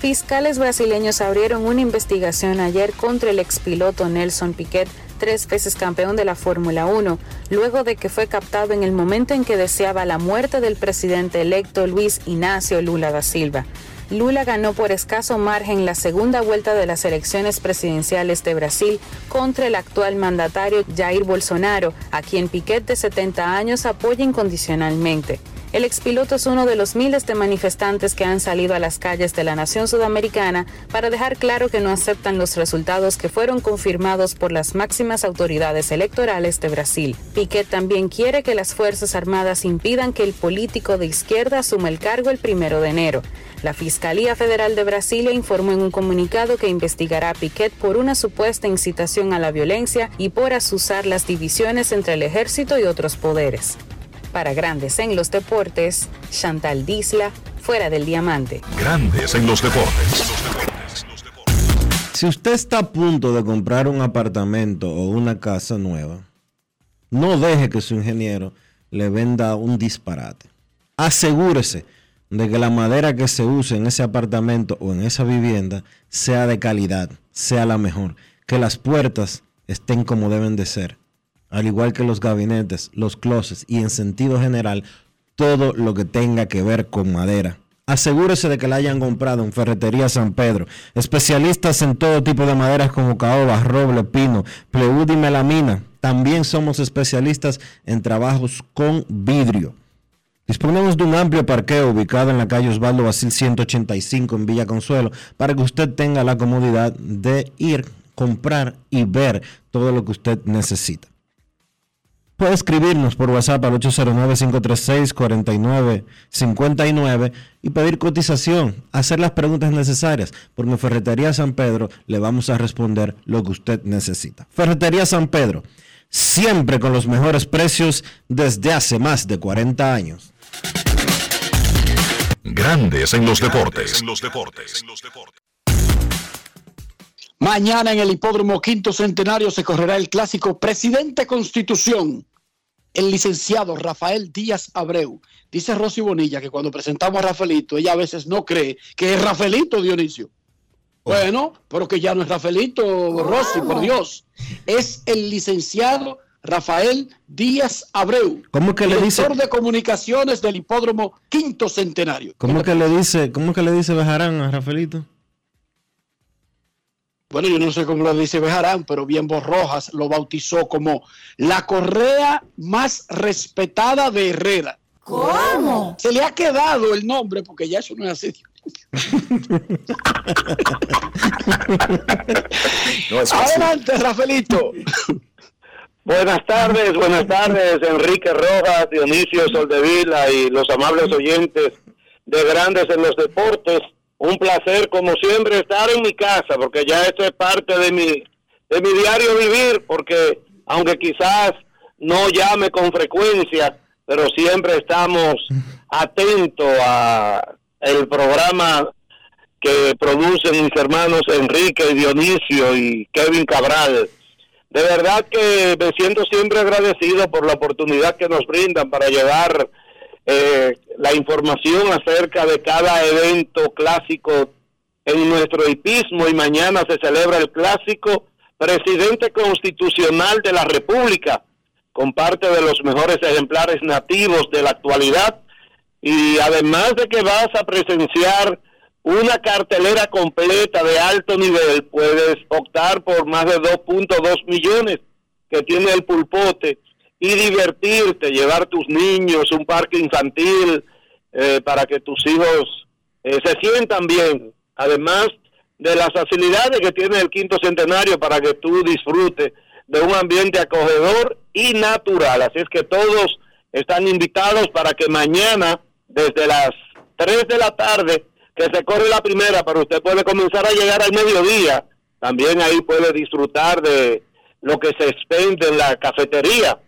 Speaker 30: Fiscales brasileños abrieron una investigación ayer contra el expiloto Nelson Piquet tres veces campeón de la Fórmula 1, luego de que fue captado en el momento en que deseaba la muerte del presidente electo Luis Ignacio Lula da Silva. Lula ganó por escaso margen la segunda vuelta de las elecciones presidenciales de Brasil contra el actual mandatario Jair Bolsonaro, a quien Piquet de 70 años apoya incondicionalmente. El expiloto es uno de los miles de manifestantes que han salido a las calles de la nación sudamericana para dejar claro que no aceptan los resultados que fueron confirmados por las máximas autoridades electorales de Brasil. Piquet también quiere que las Fuerzas Armadas impidan que el político de izquierda asuma el cargo el primero de enero. La Fiscalía Federal de Brasilia informó en un comunicado que investigará a Piquet por una supuesta incitación a la violencia y por asusar las divisiones entre el ejército y otros poderes. Para Grandes en los Deportes, Chantal Disla, fuera del diamante.
Speaker 4: Grandes en los deportes.
Speaker 1: Si usted está a punto de comprar un apartamento o una casa nueva, no deje que su ingeniero le venda un disparate. Asegúrese de que la madera que se use en ese apartamento o en esa vivienda sea de calidad, sea la mejor, que las puertas estén como deben de ser, al igual que los gabinetes, los closets y en sentido general todo lo que tenga que ver con madera. Asegúrese de que la hayan comprado en Ferretería San Pedro. Especialistas en todo tipo de maderas como caoba, roble, pino, pleud y melamina. También somos especialistas en trabajos con vidrio. Disponemos de un amplio parqueo ubicado en la calle Osvaldo Basil 185 en Villa Consuelo para que usted tenga la comodidad de ir, comprar y ver todo lo que usted necesita. Puede escribirnos por WhatsApp al 809-536-4959 y pedir cotización, hacer las preguntas necesarias, porque en Ferretería San Pedro le vamos a responder lo que usted necesita. Ferretería San Pedro, siempre con los mejores precios desde hace más de 40 años.
Speaker 4: Grandes en los deportes.
Speaker 2: Mañana en el Hipódromo Quinto Centenario se correrá el clásico Presidente Constitución, el licenciado Rafael Díaz Abreu. Dice Rosy Bonilla que cuando presentamos a Rafaelito, ella a veces no cree que es Rafaelito Dionisio. Bueno, pero que ya no es Rafaelito Rosy, por Dios. Es el licenciado Rafael Díaz Abreu,
Speaker 1: ¿Cómo que le dice?
Speaker 2: director de comunicaciones del Hipódromo Quinto Centenario.
Speaker 1: ¿Cómo que le dice, cómo que le dice Bejarán a Rafaelito?
Speaker 2: Bueno, yo no sé cómo lo dice Bejarán, pero bien Rojas lo bautizó como la correa más respetada de Herrera.
Speaker 21: ¿Cómo?
Speaker 2: Se le ha quedado el nombre porque ya eso no es así. Adelante, Rafaelito.
Speaker 31: Buenas tardes, buenas tardes, Enrique Rojas, Dionisio Soldevila y los amables oyentes de Grandes en los Deportes. Un placer, como siempre, estar en mi casa, porque ya esto es parte de mi, de mi diario vivir, porque aunque quizás no llame con frecuencia, pero siempre estamos atentos a el programa que producen mis hermanos Enrique, Dionisio y Kevin Cabral. De verdad que me siento siempre agradecido por la oportunidad que nos brindan para llevar eh, la información acerca de cada evento clásico en nuestro hipismo y mañana se celebra el clásico presidente constitucional de la República con parte de los mejores ejemplares nativos de la actualidad y además de que vas a presenciar una cartelera completa de alto nivel, puedes optar por más de 2.2 millones que tiene el pulpote y divertirte, llevar tus niños, un parque infantil, eh, para que tus hijos eh, se sientan bien. Además de las facilidades que tiene el quinto centenario para que tú disfrutes de un ambiente acogedor y natural. Así es que todos están invitados para que mañana, desde las 3 de la tarde, que se corre la primera, pero usted puede comenzar a llegar al mediodía. También ahí puede disfrutar de lo que se expende en la cafetería.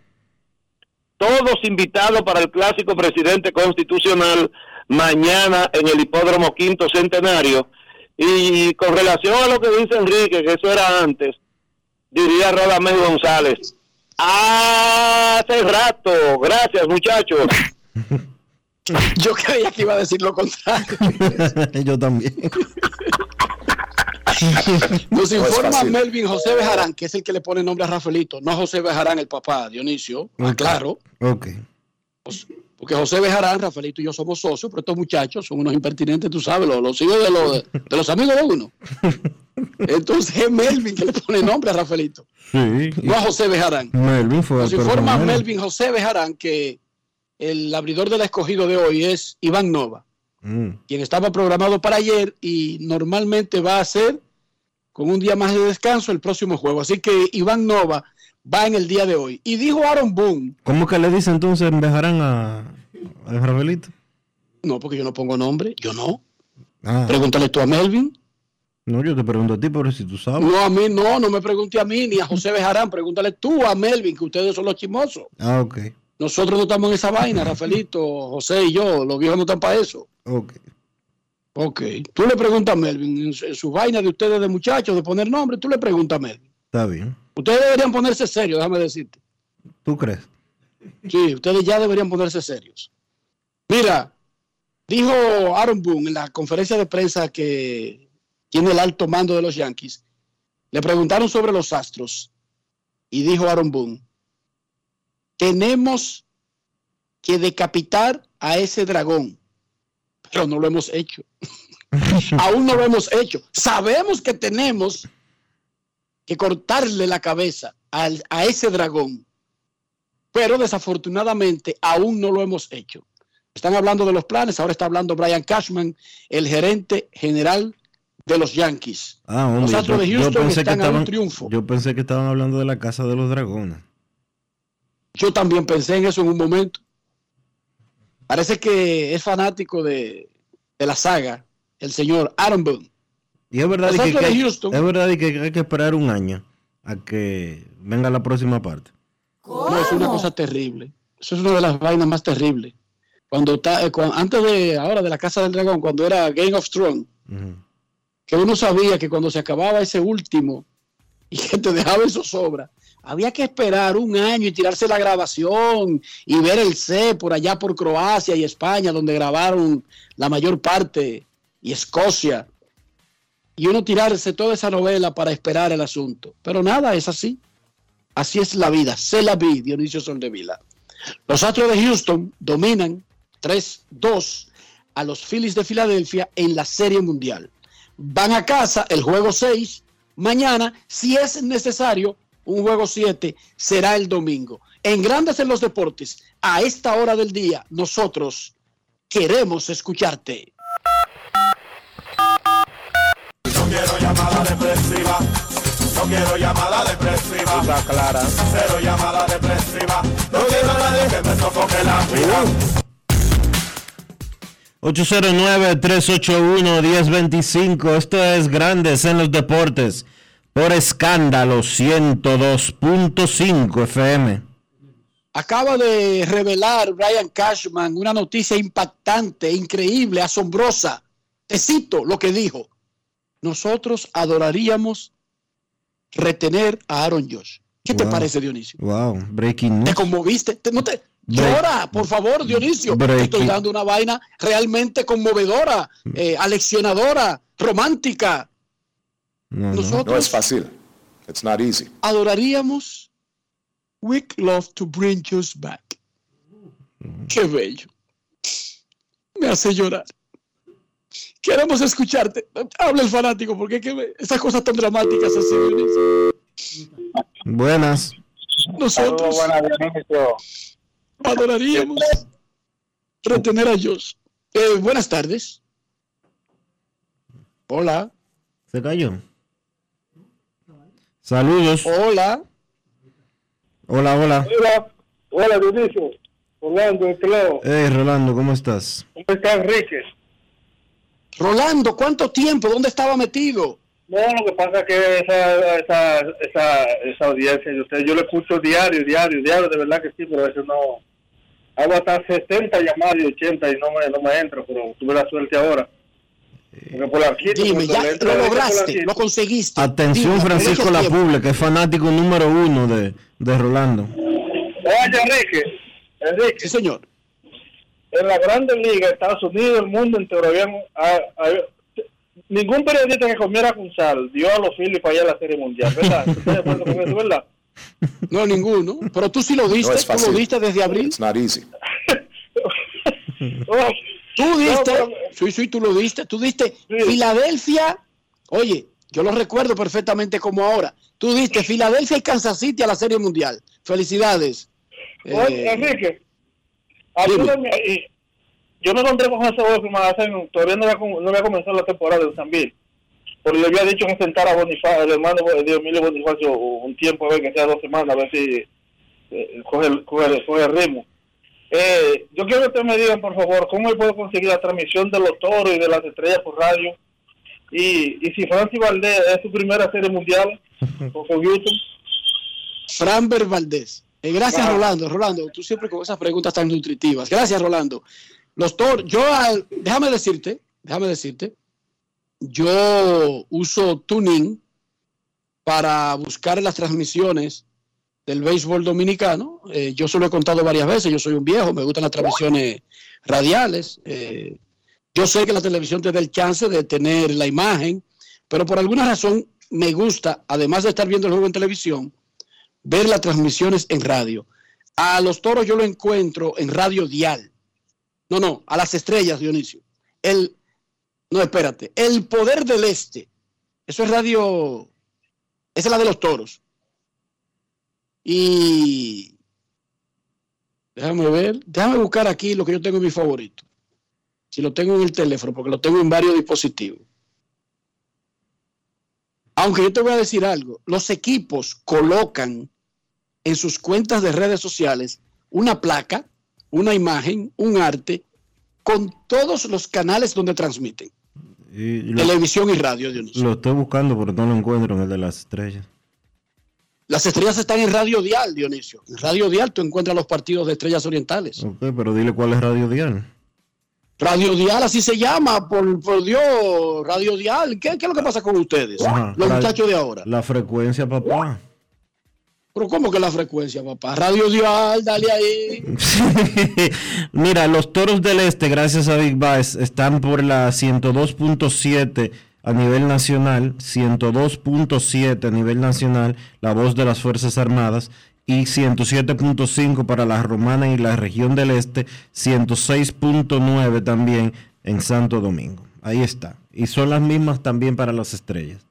Speaker 31: Todos invitados para el clásico presidente constitucional mañana en el hipódromo quinto centenario. Y con relación a lo que dice Enrique, que eso era antes, diría Rodamés González. Hace rato, gracias muchachos.
Speaker 2: Yo creía que iba a decir lo contrario.
Speaker 1: Yo también.
Speaker 2: Nos
Speaker 1: No
Speaker 2: informa
Speaker 1: fácil.
Speaker 2: Melvin José Bejarán, que es el que le pone nombre a Rafaelito, no José Bejarán, el papá, Dionisio. Ah, claro.
Speaker 1: Ok.
Speaker 2: Porque José Bejarán, Rafaelito y yo somos socios, pero estos muchachos son unos impertinentes, tú sabes, los, los hijos de los, de los amigos de uno. Entonces es Melvin que le pone nombre a Rafaelito,
Speaker 1: Sí.
Speaker 2: no a José Bejarán.
Speaker 1: Melvin fue
Speaker 2: Nos informa
Speaker 1: personal.
Speaker 2: Melvin José Bejarán que el abridor del escogido de hoy es Iván Nova,
Speaker 1: Mm.
Speaker 2: quien estaba programado para ayer y normalmente va a ser con un día más de descanso el próximo juego. Así que Iván Nova va en el día de hoy. Y dijo Aaron Boone,
Speaker 1: ¿Cómo que le dice entonces dejarán a, a Rafaelito?
Speaker 2: no, porque yo no pongo nombre, yo no.
Speaker 1: Ah,
Speaker 2: Pregúntale tú a Melvin.
Speaker 1: no, yo te pregunto a ti, pero si tú sabes.
Speaker 2: No, a mí no, no me pregunte a mí ni a José Bejarán, pregúntale tú a Melvin, que ustedes son los chismosos.
Speaker 1: Ah, ok.
Speaker 2: Nosotros no estamos en esa vaina, Rafaelito, José y yo, los viejos no están para eso.
Speaker 1: Ok.
Speaker 2: Ok, tú le preguntas a Melvin, en su, en su vaina de ustedes de muchachos, de poner nombre, tú le preguntas a Melvin.
Speaker 1: Está bien.
Speaker 2: Ustedes deberían ponerse serios, déjame decirte.
Speaker 1: ¿Tú crees?
Speaker 2: Sí, ustedes ya deberían ponerse serios. Mira, dijo Aaron Boone en la conferencia de prensa que tiene el alto mando de los Yankees, le preguntaron sobre los Astros y dijo Aaron Boone, tenemos que decapitar a ese dragón, pero no lo hemos hecho. Aún no lo hemos hecho. Sabemos que tenemos que cortarle la cabeza al- a ese dragón, pero desafortunadamente aún no lo hemos hecho. Están hablando de los planes, ahora está hablando Brian Cashman, el gerente general de los Yankees.
Speaker 1: Ah, hombre,
Speaker 2: los Astros de
Speaker 1: yo
Speaker 2: Houston
Speaker 1: que
Speaker 2: están a un triunfo.
Speaker 1: Yo pensé que estaban hablando de la casa de los dragones.
Speaker 2: Yo también pensé en eso en un momento. Parece que es fanático de, de la saga, el señor Aaron Boone.
Speaker 1: Y es verdad que, que
Speaker 2: Houston.
Speaker 1: es verdad que hay que esperar un año a que venga la próxima parte.
Speaker 2: No, es una cosa terrible. Eso es una de las vainas más terribles. Cuando está, eh, antes de ahora de la Casa del Dragón, cuando era Game of Thrones, que uno sabía que cuando se acababa ese último y que te dejaba eso sobra, había que esperar un año y tirarse la grabación y ver el C por allá por Croacia y España, donde grabaron la mayor parte, y Escocia. Y uno tirarse toda esa novela para esperar el asunto. Pero nada, es así. Así es la vida. Se la vi, Dionisio Soldevila. Los Astros de Houston dominan 3-2 a los Phillies de Filadelfia en la Serie Mundial. Van a casa el juego 6. Mañana, si es necesario, un juego 7 será el domingo. En Grandes en los Deportes, a esta hora del día, nosotros queremos escucharte.
Speaker 32: No quiero llamada depresiva. No quiero llamada depresiva. Está clara. Cero llamada depresiva. No quiero a nadie que me sofoque la vida.
Speaker 1: 809-381-1025. Esto es Grandes en los Deportes. Por escándalo 102.5 FM.
Speaker 2: Acaba de revelar Brian Cashman una noticia impactante, increíble, asombrosa. Te cito lo que dijo. Nosotros adoraríamos retener a Aaron Josh. ¿Qué te parece, Dionisio?
Speaker 1: Wow, breaking news.
Speaker 2: ¿Te conmoviste? ¿Te- no te...
Speaker 1: Break-
Speaker 2: Llora, por favor, Dionisio. Te estoy dando una vaina realmente conmovedora, eh, aleccionadora, romántica.
Speaker 1: No, no.
Speaker 2: Nosotros-
Speaker 33: No es fácil. It's not easy.
Speaker 2: Adoraríamos We love to bring you back. Qué bello. Me hace llorar. Queremos escucharte. Habla el fanático, porque es que esas cosas tan dramáticas así, Dionisio.
Speaker 1: Buenas.
Speaker 2: Nosotros adoraríamos retener a Dios. Eh, buenas tardes. Hola.
Speaker 1: Se cayó. Saludos.
Speaker 2: Hola.
Speaker 1: Hola, hola.
Speaker 34: Hola, hola Dionisio, Orlando, de este lado.
Speaker 1: Hey, Rolando, ¿cómo estás?
Speaker 34: ¿Cómo está Enrique?
Speaker 2: Rolando, ¿cuánto tiempo? ¿Dónde estaba metido?
Speaker 34: No, lo que pasa es que esa, esa, esa, esa audiencia de usted, yo lo escucho diario, diario, diario, de verdad que sí, pero a veces no. Hago hasta 70 llamadas y 80 y no me, no me entro, pero tuve la suerte ahora. Porque por la quito,
Speaker 2: Dime, ya lo
Speaker 34: la
Speaker 2: lograste, lo conseguiste.
Speaker 1: Atención,
Speaker 2: Dime,
Speaker 1: Francisco La que es fanático número uno de, de Rolando.
Speaker 34: Oye, Enrique, Enrique.
Speaker 2: Sí, señor.
Speaker 34: En la Grande Liga, Estados Unidos, el mundo entero, habían, a- a- ningún periodista que comiera con sal dio a los Phillies para allá a la Serie Mundial, ¿verdad? ¿Estás de acuerdo con eso, verdad?
Speaker 2: No, ninguno. Pero tú sí lo diste,
Speaker 33: No
Speaker 2: tú lo diste desde abril.
Speaker 33: It's not easy.
Speaker 2: Tú diste,
Speaker 34: pero-
Speaker 2: sí, sí, tú lo diste. Tú diste Filadelfia. Oye, yo lo recuerdo perfectamente como ahora. Tú diste Filadelfia y Kansas City a la Serie Mundial. Felicidades.
Speaker 34: Oye,
Speaker 2: Eh,
Speaker 34: Enrique, ayúdame ahí. Yo me encontré con me hacen, todavía no había, no había comenzado la temporada de Bill. Porque le había dicho que sentara a Bonifacio, el hermano de Emilio Bonifacio un tiempo, a ver que sea dos semanas, a ver si eh, coge, coge, coge el ritmo. Eh, yo quiero que ustedes me digan, por favor, cómo él puede conseguir la transmisión de los toros y de las estrellas por radio. Y, y si Francis Valdés es su primera serie mundial con, con Houston.
Speaker 2: Framber Valdés. Eh, gracias. Rolando. Rolando, tú siempre con esas preguntas tan nutritivas. Gracias, Rolando. Los toros, yo, al- déjame decirte, déjame decirte, yo uso tuning para buscar las transmisiones del béisbol dominicano. Eh, yo se lo he contado varias veces, yo soy un viejo, me gustan las transmisiones radiales. Eh, yo sé que la televisión te da el chance de tener la imagen, pero por alguna razón me gusta, además de estar viendo el juego en televisión, ver las transmisiones en radio. A los toros yo lo encuentro en radio dial. No, no, a las estrellas, Dionisio. El, no, espérate, el poder del este. Eso es radio, esa es la de los toros. Y déjame ver, déjame buscar aquí lo que yo tengo en mi favorito. Si lo tengo en el teléfono, porque lo tengo en varios dispositivos. Aunque yo te voy a decir algo, los equipos colocan en sus cuentas de redes sociales una placa, una imagen, un arte, con todos los canales donde transmiten,
Speaker 1: Y lo,
Speaker 2: televisión y radio, Dionisio.
Speaker 1: lo estoy buscando, pero no lo encuentro en el de las estrellas.
Speaker 2: Las estrellas están en Radio Dial, Dionisio. En Radio Dial tú encuentras los partidos de estrellas orientales.
Speaker 1: Ok, pero dile cuál es Radio Dial.
Speaker 2: Radio Dial, así se llama, por, por Dios, Radio Dial. ¿Qué, qué es lo que pasa con ustedes?
Speaker 1: Ajá,
Speaker 2: los muchachos de ahora.
Speaker 1: La frecuencia, papá.
Speaker 2: Pero ¿cómo que la frecuencia, papá? Radio Dial, dale ahí.
Speaker 1: Mira, los toros del este, gracias a Big Bass, están por la 102.7 a nivel nacional, 102.7 a nivel nacional, la voz de las Fuerzas Armadas, y 107.5 para la romana y la región del este, 106.9 también en Santo Domingo. Ahí está. Y son las mismas también para las estrellas.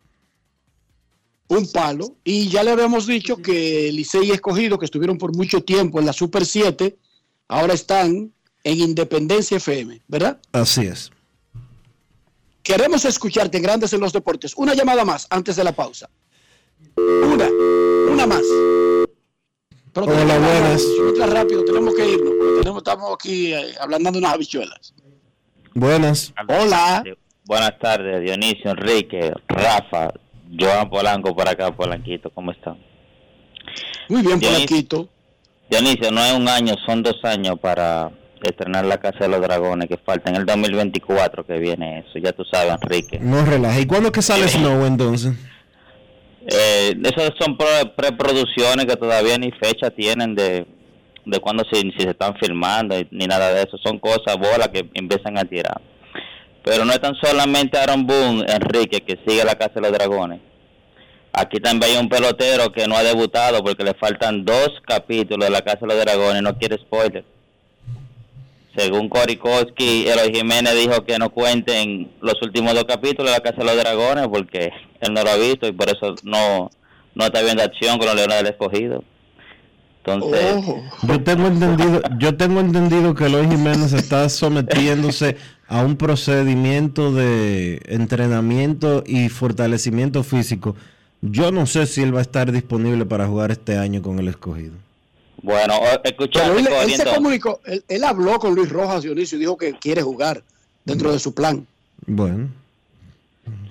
Speaker 2: un palo. Y ya le habíamos dicho que Licey y Escogido, que estuvieron por mucho tiempo en la Super 7, ahora están en Independencia FM, ¿verdad?
Speaker 1: Así es.
Speaker 2: Queremos escucharte en Grandes en los Deportes. Una llamada más antes de la pausa. Una, una más. Pero
Speaker 1: Hola, buenas.
Speaker 2: Otra rápido, tenemos que irnos. porque tenemos, estamos aquí eh, hablando de unas habichuelas.
Speaker 1: Buenas.
Speaker 2: Hola.
Speaker 35: Buenas tardes, Dionisio, Enrique, Rafa, Joan Polanco por acá, Polanquito, ¿cómo están?
Speaker 2: Muy bien,
Speaker 35: Dionisio.
Speaker 2: Polanquito.
Speaker 35: Dionisio, no es un año, son dos años para estrenar la Casa de los Dragones, que falta en el 2024 que viene eso, ya tú sabes, Enrique.
Speaker 1: No relaja. ¿Y cuándo es que sale Snow entonces?
Speaker 35: Eh, esas son pre- preproducciones que todavía ni fecha tienen de, de cuándo se, si se están filmando ni nada de eso. Son cosas, bolas que empiezan a tirar. Pero no es tan solamente Aaron Boone, Enrique, que sigue la Casa de los Dragones. Aquí también hay un pelotero que no ha debutado porque le faltan dos capítulos de la Casa de los Dragones. No quiere spoiler. Según Korikowski, Eloy Jiménez dijo que no cuenten los últimos dos capítulos de la Casa de los Dragones porque él no lo ha visto y por eso no, no está viendo acción con los Leones del Escogido. Entonces,
Speaker 1: Yo tengo entendido, yo tengo entendido que Eloy Jiménez está sometiéndose a un procedimiento de entrenamiento y fortalecimiento físico. Yo no sé si él va a estar disponible para jugar este año con el escogido.
Speaker 35: Bueno, o-
Speaker 2: Pero
Speaker 35: escuchaste,
Speaker 2: él, él
Speaker 35: Cori,
Speaker 2: se
Speaker 35: entonces.
Speaker 2: comunicó, él, él habló con Luis Rojas Dionisio y dijo que quiere jugar dentro de su plan.
Speaker 1: Bueno,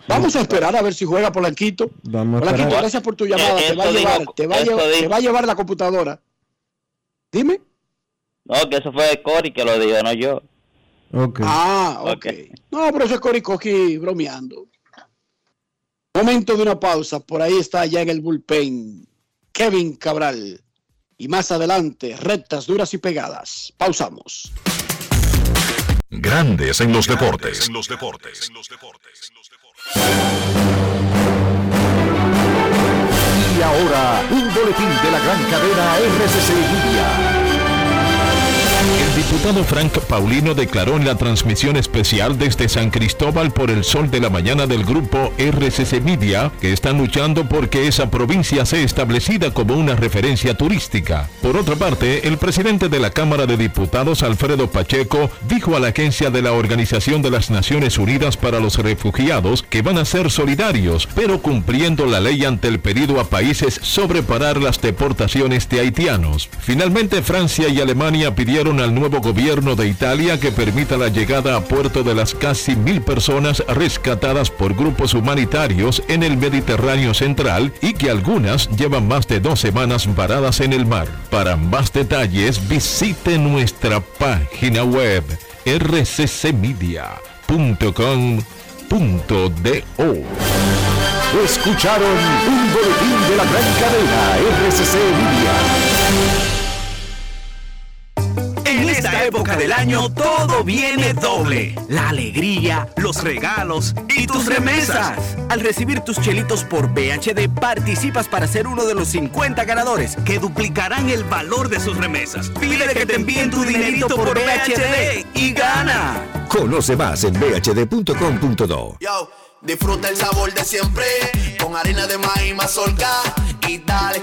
Speaker 2: Vamos a esperar a ver si juega Polanquito.
Speaker 1: vamos a
Speaker 2: Polanquito,
Speaker 1: esperar.
Speaker 2: gracias por tu llamada.
Speaker 35: Eh,
Speaker 2: Te va, a llevar,
Speaker 35: dijo-
Speaker 2: te, va a llevar,
Speaker 35: dijo-
Speaker 2: te va a llevar la computadora. Dime.
Speaker 35: No, que eso fue Cory que lo dijo, no yo.
Speaker 1: Ok.
Speaker 2: Ah, ok. No, pero eso es Coricoqui bromeando. Momento de una pausa. Por ahí está ya en el bullpen Kevin Cabral. Y más adelante, rectas duras y pegadas. Pausamos.
Speaker 4: Grandes en los deportes. En los deportes.
Speaker 36: Y ahora, un boletín de la gran cadena RCC Media.
Speaker 37: Diputado Frank Paulino declaró en la transmisión especial desde San Cristóbal por el sol de la mañana del grupo RCC Media que están luchando porque esa provincia sea establecida como una referencia turística. Por otra parte, el presidente de la Cámara de Diputados, Alfredo Pacheco, dijo a la agencia de la Organización de las Naciones Unidas para los Refugiados que van a ser solidarios, pero cumpliendo la ley ante el pedido a países sobre parar las deportaciones de haitianos. Finalmente, Francia y Alemania pidieron al nuevo gobierno de Italia que permita la llegada a puerto de las casi mil personas rescatadas por grupos humanitarios en el Mediterráneo central y que algunas llevan más de dos semanas varadas en el mar. Para más detalles visite nuestra página web rccmedia.com.do.
Speaker 38: Escucharon un boletín de la gran cadena RCC Media.
Speaker 39: En esta época del año todo viene doble. La alegría, los regalos y tus remesas. Al recibir tus chelitos por BHD participas para ser uno de los 50 ganadores que duplicarán el valor de sus remesas. Pide que te envíen tu dinerito por BHD y gana.
Speaker 38: Conoce más en bhd.com.do.
Speaker 13: Yo, disfruta el sabor de siempre con harina de maíz mazorca y dale,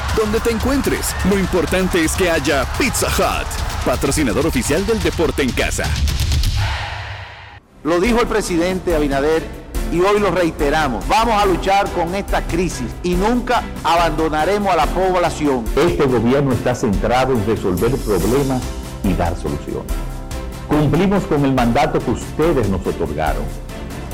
Speaker 40: Donde te encuentres, lo importante es que haya Pizza Hut, patrocinador oficial del deporte en casa.
Speaker 29: Lo dijo el presidente Abinader y hoy lo reiteramos. Vamos a luchar con esta crisis y nunca abandonaremos a la población.
Speaker 41: Este gobierno está centrado en resolver problemas y dar soluciones. Cumplimos con el mandato que ustedes nos otorgaron.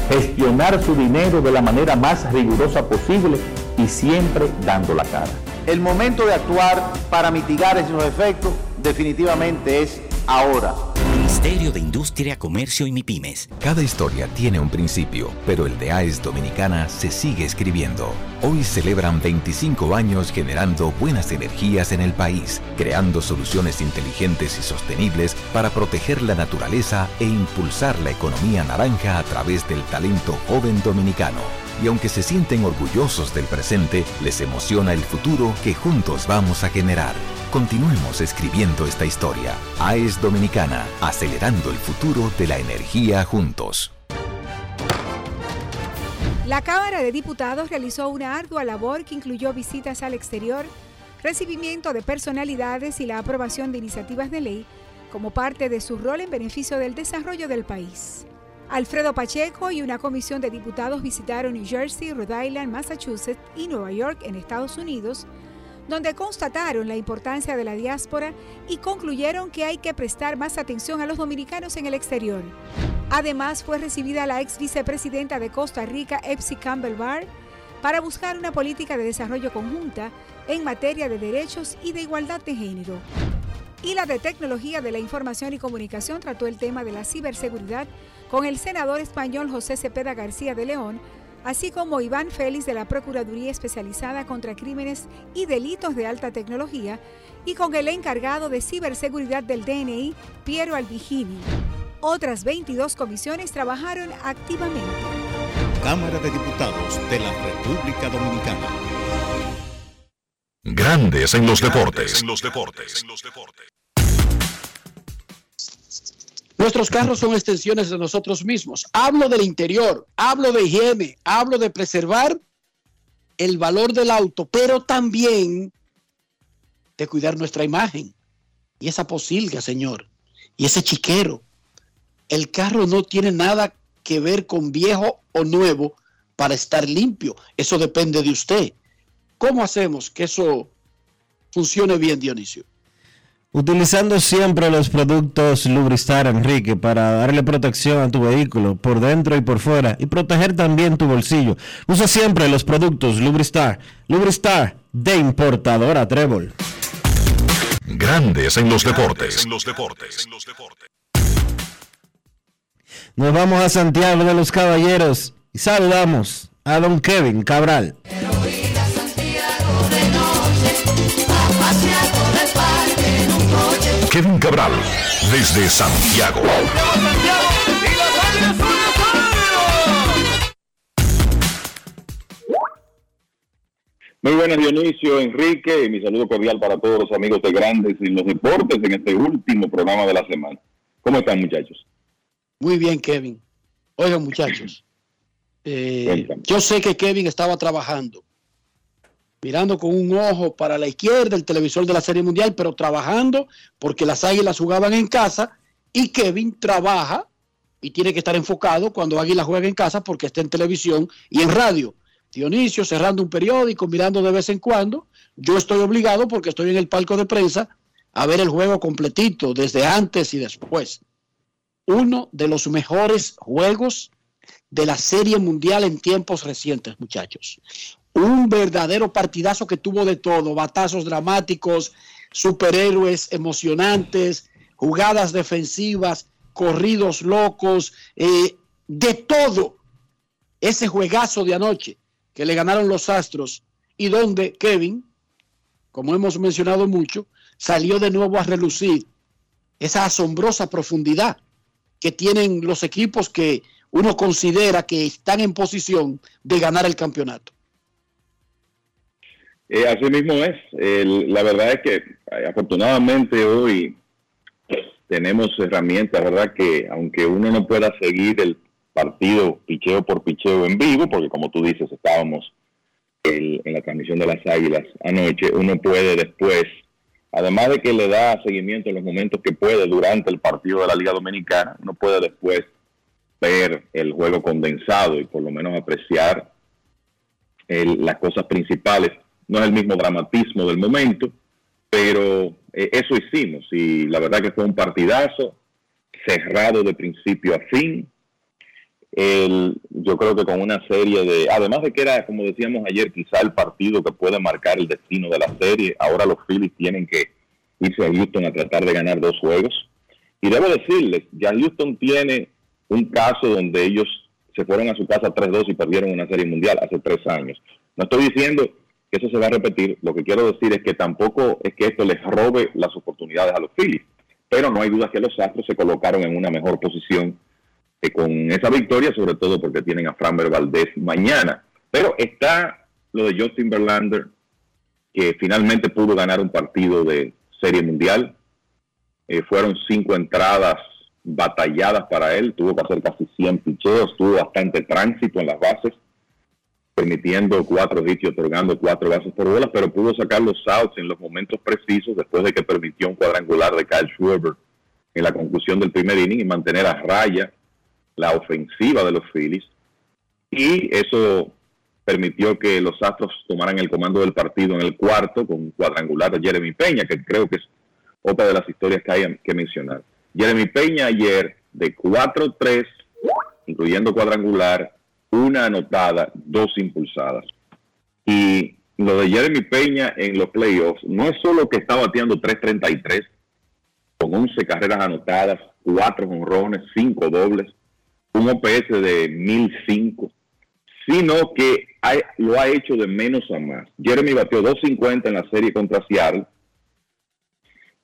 Speaker 41: Gestionar su dinero de la manera más rigurosa posible y siempre dando la cara.
Speaker 29: El momento de actuar para mitigar esos efectos definitivamente es ahora.
Speaker 42: Ministerio de Industria, Comercio y MIPIMES.
Speaker 43: Cada historia tiene un principio, pero el de AES Dominicana se sigue escribiendo. Hoy celebran 25 años generando buenas energías en el país, creando soluciones inteligentes y sostenibles para proteger la naturaleza e impulsar la economía naranja a través del talento joven dominicano. Y aunque se sienten orgullosos del presente, les emociona el futuro que juntos vamos a generar. Continuemos escribiendo esta historia. AES Dominicana, acelerando el futuro de la energía juntos.
Speaker 21: La Cámara de Diputados realizó una ardua labor que incluyó visitas al exterior, recibimiento de personalidades y la aprobación de iniciativas de ley como parte de su rol en beneficio del desarrollo del país. Alfredo Pacheco y una comisión de diputados visitaron New Jersey, Rhode Island, Massachusetts y Nueva York en Estados Unidos, donde constataron la importancia de la diáspora y concluyeron que hay que prestar más atención a los dominicanos en el exterior. Además, fue recibida la ex vicepresidenta de Costa Rica, Epsi Campbell Barr, para buscar una política de desarrollo conjunta en materia de derechos y de igualdad de género. Y la de Tecnología de la Información y Comunicación trató el tema de la ciberseguridad con el senador español José Cepeda García de León, así como Iván Félix de la Procuraduría Especializada contra Crímenes y Delitos de Alta Tecnología, y con el encargado de ciberseguridad del DNI, Piero Albigini. Otras 22 comisiones trabajaron activamente.
Speaker 22: Cámara de Diputados de la República Dominicana.
Speaker 4: Grandes en los deportes.
Speaker 2: Nuestros carros son extensiones de nosotros mismos. Hablo del interior, hablo de higiene, hablo de preservar el valor del auto, pero también de cuidar nuestra imagen. y esa posilga, señor, y ese chiquero. El carro no tiene nada que ver con viejo o nuevo para estar limpio. Eso depende de usted. ¿Cómo hacemos que eso funcione bien, Dionisio?
Speaker 1: Utilizando siempre los productos Lubristar, Enrique, para darle protección a tu vehículo por dentro y por fuera y proteger también tu bolsillo. Usa siempre los productos Lubristar. Lubristar de importadora Trébol.
Speaker 4: Grandes en los deportes.
Speaker 1: Nos vamos a Santiago de los Caballeros y saludamos a don Kevin Cabral.
Speaker 4: Kevin Cabral, desde Santiago.
Speaker 44: Muy buenas Dionisio, Enrique, y mi saludo cordial para todos los amigos de Grandes y los Deportes en este último programa de la semana. ¿Cómo están muchachos?
Speaker 2: Muy bien, Kevin. Oigan muchachos, eh, yo sé que Kevin estaba trabajando, mirando con un ojo para la izquierda el televisor de la Serie Mundial, pero trabajando porque las Águilas jugaban en casa y Kevin trabaja y tiene que estar enfocado cuando Águilas juega en casa porque está en televisión y en radio. Dionisio cerrando un periódico, mirando de vez en cuando. Yo estoy obligado porque estoy en el palco de prensa a ver el juego completito, desde antes y después. Uno de los mejores juegos de la Serie Mundial en tiempos recientes, muchachos. Un verdadero partidazo que tuvo de todo, batazos dramáticos, superhéroes emocionantes, jugadas defensivas, corridos locos, eh, de todo. Ese juegazo de anoche que le ganaron los Astros y donde Kevin, como hemos mencionado mucho, salió de nuevo a relucir esa asombrosa profundidad que tienen los equipos que uno considera que están en posición de ganar el campeonato.
Speaker 44: Eh, así mismo es. la verdad es que eh, afortunadamente hoy tenemos herramientas, ¿verdad? Que aunque uno no pueda seguir el partido picheo por picheo en vivo, porque como tú dices, estábamos en la transmisión de las Águilas anoche, uno puede después, además de que le da seguimiento en los momentos que puede durante el partido de la Liga Dominicana, uno puede después ver el juego condensado y por lo menos apreciar las cosas principales. No es el mismo dramatismo del momento, pero eh, eso hicimos y la verdad que fue un partidazo cerrado de principio a fin yo creo que con una serie de, además de que era, como decíamos ayer, quizá el partido que puede marcar el destino de la serie, ahora los Phillies tienen que irse a Houston a tratar de ganar dos juegos. Y debo decirles, ya Houston tiene un caso donde ellos se fueron a su casa 3-2 y perdieron una serie mundial hace tres años. No estoy diciendo eso se va a repetir, lo que quiero decir es que tampoco es que esto les robe las oportunidades a los Phillies, pero no hay duda que los Astros se colocaron en una mejor posición que con esa victoria, sobre todo porque tienen a Framber Valdez mañana. Pero está lo de Justin Verlander, que finalmente pudo ganar un partido de Serie Mundial. Eh, fueron cinco entradas batalladas para él, tuvo que hacer casi 100 picheos, tuvo bastante tránsito en las bases, permitiendo cuatro y otorgando cuatro bases por bolas, pero pudo sacar los outs en los momentos precisos después de que permitió un cuadrangular de Kyle Schwarber en la conclusión del primer inning y mantener a raya la ofensiva de los Phillies y eso permitió que los Astros tomaran el comando del partido en el cuarto con un cuadrangular de Jeremy Peña, que creo que es otra de las historias que hay que mencionar. Jeremy Peña ayer de 4-3, incluyendo cuadrangular, una anotada, dos impulsadas. Y lo de Jeremy Peña en los playoffs no es solo que está bateando 3.33 con 11 carreras anotadas, 4 honrones, 5 dobles, un OPS de 1005, sino que lo ha hecho de menos a más. Jeremy batió 250 en la serie contra Seattle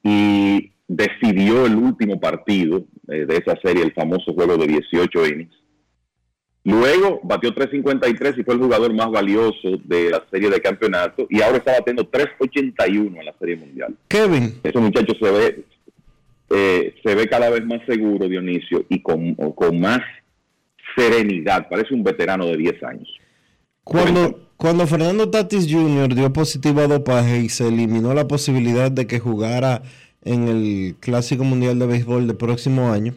Speaker 44: y decidió el último partido eh, de esa serie, el famoso juego de 18 innings. Luego batió 353 y fue el jugador más valioso de la serie de campeonato y ahora está batiendo 381 en la serie mundial.
Speaker 1: Kevin.
Speaker 44: Ese muchacho se ve, eh, se ve cada vez más seguro, Dionisio, y con, con más serenidad. Parece un veterano de 10 años.
Speaker 1: Cuando, cuando Fernando Tatis Jr. dio positivo a dopaje y se eliminó la posibilidad de que jugara en el Clásico Mundial de Béisbol del próximo año,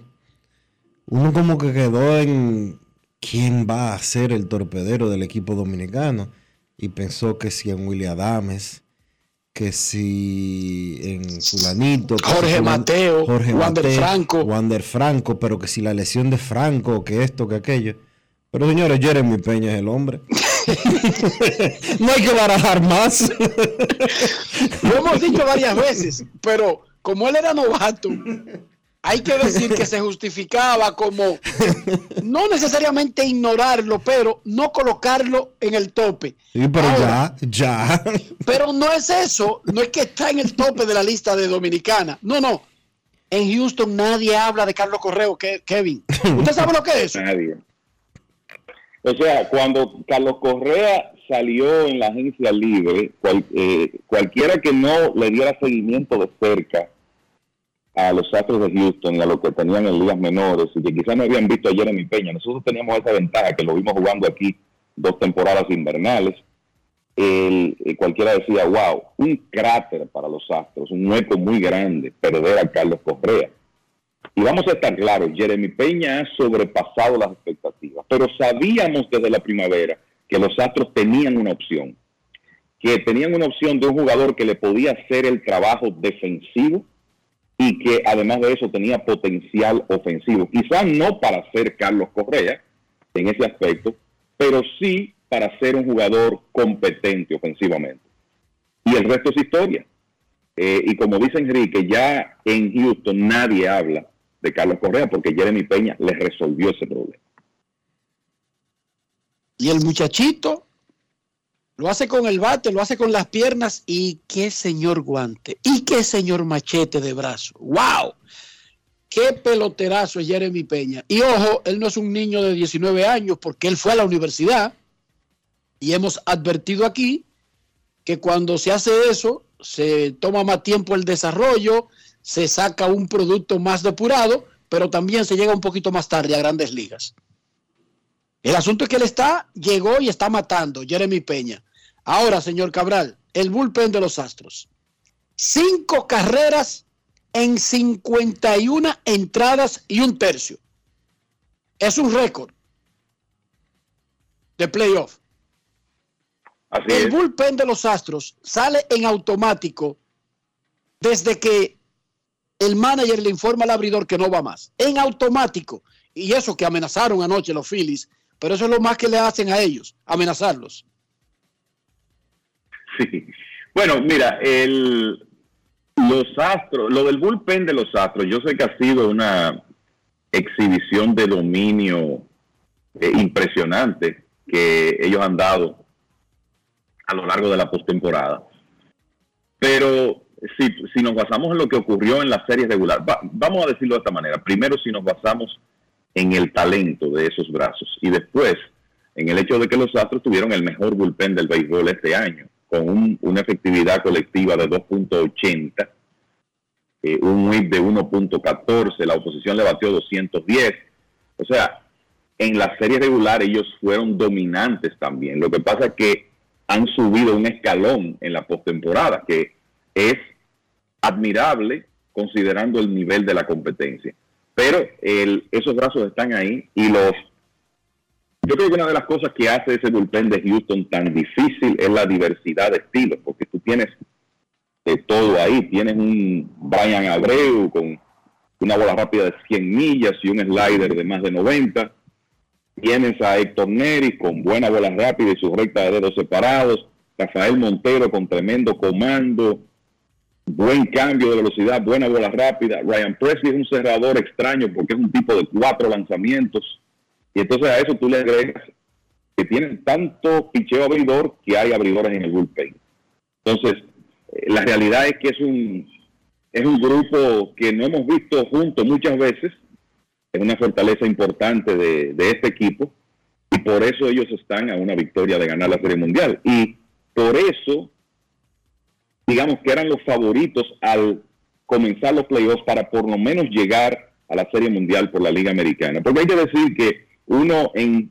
Speaker 1: uno como que quedó en quién va a ser el torpedero del equipo dominicano y pensó que si en William Adames, que si en fulanito, que
Speaker 2: Jorge
Speaker 1: fulan-
Speaker 2: Mateo,
Speaker 1: Jorge
Speaker 2: Wander
Speaker 1: Mateo,
Speaker 2: Franco.
Speaker 1: Wander Franco, pero que si la lesión de Franco, que esto, que aquello. Pero señores, Jeremy Peña es el hombre. no hay que barajar más.
Speaker 2: Lo hemos dicho varias veces, pero como él era novato, hay que decir que se justificaba como no necesariamente ignorarlo, pero no colocarlo en el tope.
Speaker 1: Sí, pero
Speaker 2: Ahora,
Speaker 1: ya, ya.
Speaker 2: Pero no es eso, no es que está en el tope de la lista de Dominicana. No, no. En Houston nadie habla de Carlos Correo, Kevin. ¿Usted sabe lo que es eso?
Speaker 44: Nadie. O sea, cuando Carlos Correa salió en la agencia libre, cual- eh, cualquiera que no le diera seguimiento de cerca a los Astros de Houston y a lo que tenían en ligas menores y que quizás no habían visto a Jeremy Peña, nosotros teníamos esa ventaja que lo vimos jugando aquí dos temporadas invernales. El- eh, cualquiera decía, wow, un cráter para los Astros, un hueco muy grande perder a Carlos Correa. Y vamos a estar claros, Jeremy Peña ha sobrepasado las expectativas, pero sabíamos desde la primavera que los Astros tenían una opción, que tenían una opción de un jugador que le podía hacer el trabajo defensivo y que además de eso tenía potencial ofensivo. Quizás no para ser Carlos Correa en ese aspecto, pero sí para ser un jugador competente ofensivamente. Y el resto es historia. Eh, y como dice Enrique, ya en Houston nadie habla de Carlos Correa porque Jeremy Peña le resolvió ese problema.
Speaker 2: Y el muchachito lo hace con el bate, lo hace con las piernas y qué señor guante y qué señor machete de brazo. ¡Wow! Qué peloterazo es Jeremy Peña. Y ojo, él no es un niño de 19 años porque él fue a la universidad y hemos advertido aquí que cuando se hace eso, se toma más tiempo el desarrollo, se saca un producto más depurado, pero también se llega un poquito más tarde a grandes ligas. El asunto es que él está, llegó y está matando, Jeremy Peña. Ahora, señor Cabral, el bullpen de los Astros. Cinco carreras en 51 entradas y un tercio. Es un récord de playoff. el bullpen de los Astros sale en automático desde que el manager le informa al abridor que no va más. En automático. Y eso que amenazaron anoche los Phillies, pero eso es lo más que le hacen a ellos, amenazarlos.
Speaker 44: Sí. Bueno, mira, el, los Astros, lo del bullpen de los Astros, yo sé que ha sido una exhibición de dominio eh, impresionante que ellos han dado a lo largo de la postemporada. Pero si, si nos basamos en lo que ocurrió en la serie regular, va- vamos a decirlo de esta manera. Primero, si nos basamos en el talento de esos brazos y después en el hecho de que los Astros tuvieron el mejor bullpen del béisbol este año, con un- una efectividad colectiva de 2.80, eh, un whip de 1.14, la oposición le batió 210. O sea, en la serie regular ellos fueron dominantes también. Lo que pasa es que han subido un escalón en la postemporada, que es admirable considerando el nivel de la competencia. Pero el- esos brazos están ahí y los... Yo creo que una de las cosas que hace ese bullpen de Houston tan difícil es la diversidad de estilos, porque tú tienes de todo ahí. Tienes un Brian Abreu con una bola rápida de 100 millas y un slider de más de 90. Tienes a Héctor Neri con buena bola rápida y sus recta de dedos separados. Rafael Montero con tremendo comando, buen cambio de velocidad, buena bola rápida. Ryan Presley es un cerrador extraño porque es un tipo de cuatro lanzamientos. Y entonces a eso tú le agregas que tienen tanto picheo abridor que hay abridores en el bullpen. Entonces, eh, la realidad es que es un, es un grupo que no hemos visto juntos muchas veces. Es una fortaleza importante de, de este equipo y por eso ellos están a una victoria de ganar la Serie Mundial. Y por eso, digamos que eran los favoritos al comenzar los playoffs para por lo menos llegar a la Serie Mundial por la Liga Americana. Porque hay que decir que uno en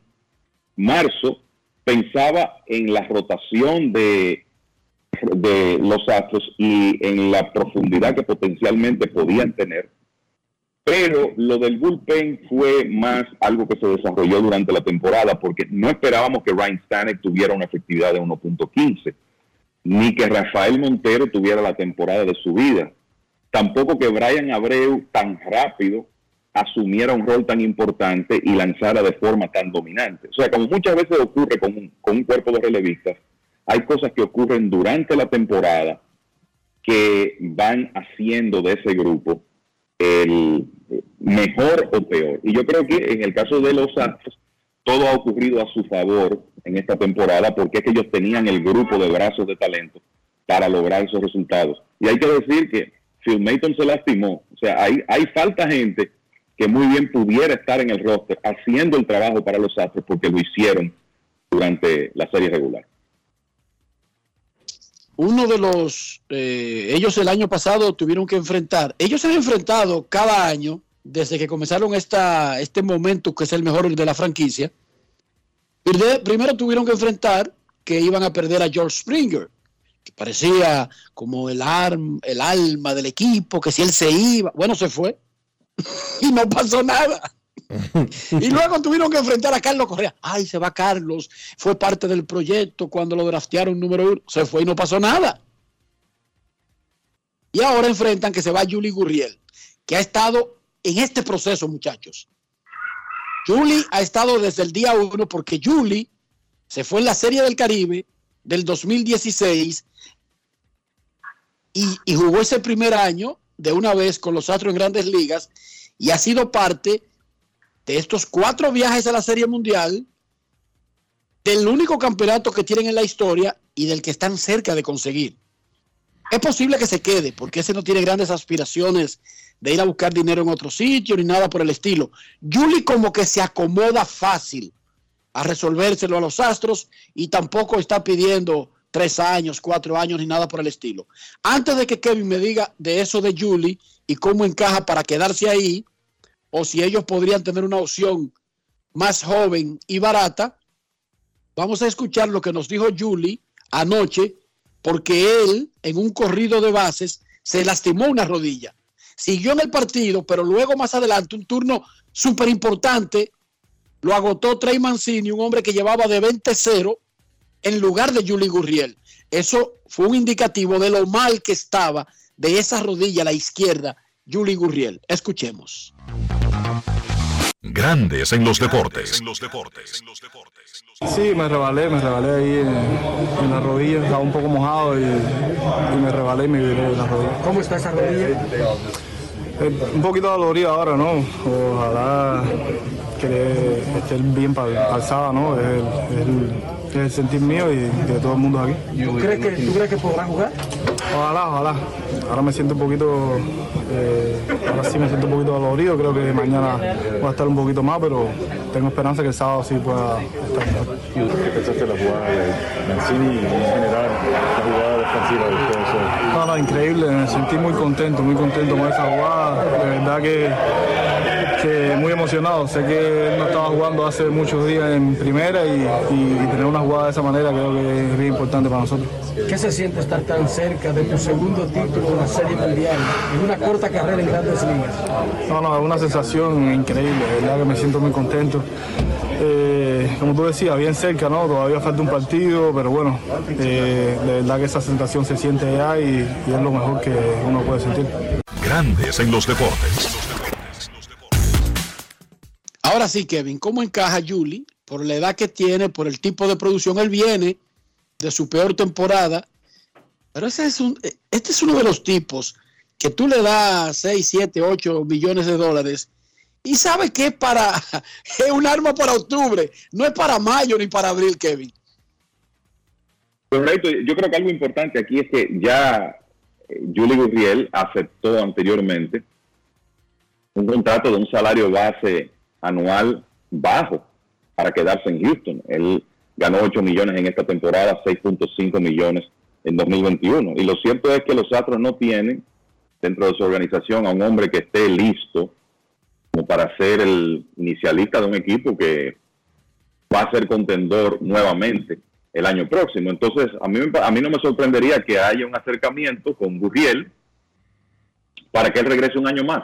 Speaker 44: marzo pensaba en la rotación de los Astros y en la profundidad que potencialmente podían tener. Pero lo del bullpen fue más algo que se desarrolló durante la temporada porque no esperábamos que Ryan Stanek tuviera una efectividad de 1.15, ni que Rafael Montero tuviera la temporada de su vida. Tampoco que Brian Abreu tan rápido asumiera un rol tan importante y lanzara de forma tan dominante. O sea, como muchas veces ocurre con un, con un cuerpo de relevistas, hay cosas que ocurren durante la temporada que van haciendo de ese grupo el mejor o peor. Y yo creo que en el caso de los Astros, todo ha ocurrido a su favor en esta temporada porque es que ellos tenían el grupo de brazos de talento para lograr esos resultados. Y hay que decir que Phil Mayton se lastimó. O sea, hay, hay falta gente que muy bien pudiera estar en el roster haciendo el trabajo para los Astros porque lo hicieron durante la serie regular.
Speaker 2: Uno de los, eh, ellos el año pasado tuvieron que enfrentar, ellos se han enfrentado cada año desde que comenzaron esta, este momento que es el mejor de la franquicia. Primero tuvieron que enfrentar que iban a perder a George Springer, que parecía como el, el alma del equipo, que si él se iba, bueno, se fue y no pasó nada. y luego tuvieron que enfrentar a Carlos Correa. Ay, se va Carlos. Fue parte del proyecto cuando lo draftearon número uno. Se fue y no pasó nada. Y ahora enfrentan que se va Julie Gurriel, que ha estado en este proceso, muchachos. Julie ha estado desde el día uno porque Julie se fue en la Serie del Caribe del 2016 y, y jugó ese primer año de una vez con los Astros en grandes ligas y ha sido parte de estos cuatro viajes a la Serie Mundial, del único campeonato que tienen en la historia y del que están cerca de conseguir. Es posible que se quede, porque ese no tiene grandes aspiraciones de ir a buscar dinero en otro sitio ni nada por el estilo. Julie como que se acomoda fácil a resolvérselo a los Astros y tampoco está pidiendo tres años, cuatro años ni nada por el estilo. Antes de que Kevin me diga de eso de Julie y cómo encaja para quedarse ahí, o si ellos podrían tener una opción más joven y barata, vamos a escuchar lo que nos dijo Julie anoche, porque él en un corrido de bases se lastimó una rodilla. Siguió en el partido, pero luego más adelante un turno súper importante lo agotó Trey Mancini, un hombre que llevaba de 20-0 en lugar de Julie Gurriel. Eso fue un indicativo de lo mal que estaba de esa rodilla a la izquierda, Julie Gurriel. Escuchemos.
Speaker 4: Grandes en los deportes.
Speaker 45: Sí, me rebalé, me rebalé ahí en, la rodilla, estaba un poco mojado y, me rebalé y me viré la rodilla.
Speaker 46: ¿Cómo está esa rodilla?
Speaker 45: Eh, un poquito dolorida ahora, ¿no? Ojalá que esté bien alzada, ¿no? Es el, sentir mío y de todo el mundo aquí.
Speaker 46: ¿Tú crees que, ¿tú crees que podrá jugar?
Speaker 45: Ojalá, ojalá. Ahora me siento un poquito, eh, ahora sí me siento un poquito dolorido. Creo que mañana voy a estar un poquito más, pero tengo esperanza que el sábado sí pueda estar mejor.
Speaker 47: ¿Qué pensaste de la jugada de Mancini y en general la jugada defensiva de ustedes?
Speaker 45: No, no, increíble. Me sentí muy contento, muy contento con esa jugada. De verdad que muy emocionado. Sé que él no estaba jugando hace muchos días en primera y, tener una jugada de esa manera creo que es bien importante para nosotros.
Speaker 46: ¿Qué se siente estar tan cerca de tu segundo título de la Serie Mundial en una corta carrera en Grandes Ligas?
Speaker 45: No, no, es una sensación increíble, de verdad que me siento muy contento. Eh, como tú decías, bien cerca, ¿no? Todavía falta un partido, pero bueno, eh, de verdad que esa sensación se siente ya y, y es lo mejor que uno puede sentir.
Speaker 4: Grandes en los deportes.
Speaker 2: Ahora sí, Kevin, ¿cómo encaja Julie? Por la edad que tiene, por el tipo de producción, él viene de su peor temporada. Pero ese es un, este es uno de los tipos que tú le das 6, 7, 8 millones de dólares y sabe que para, es un arma para octubre, no es para mayo ni para abril, Kevin.
Speaker 44: Correcto, yo creo que algo importante aquí es que ya eh, Julie Gurriel aceptó anteriormente un contrato de un salario base anual bajo para quedarse en Houston. Él ganó 8 millones en esta temporada, 6.5 millones en 2021. Y lo cierto es que los Astros no tienen dentro de su organización a un hombre que esté listo como para ser el inicialista de un equipo que va a ser contendor nuevamente el año próximo. Entonces, a mí, a mí no me sorprendería que haya un acercamiento con Gurriel para que él regrese un año más.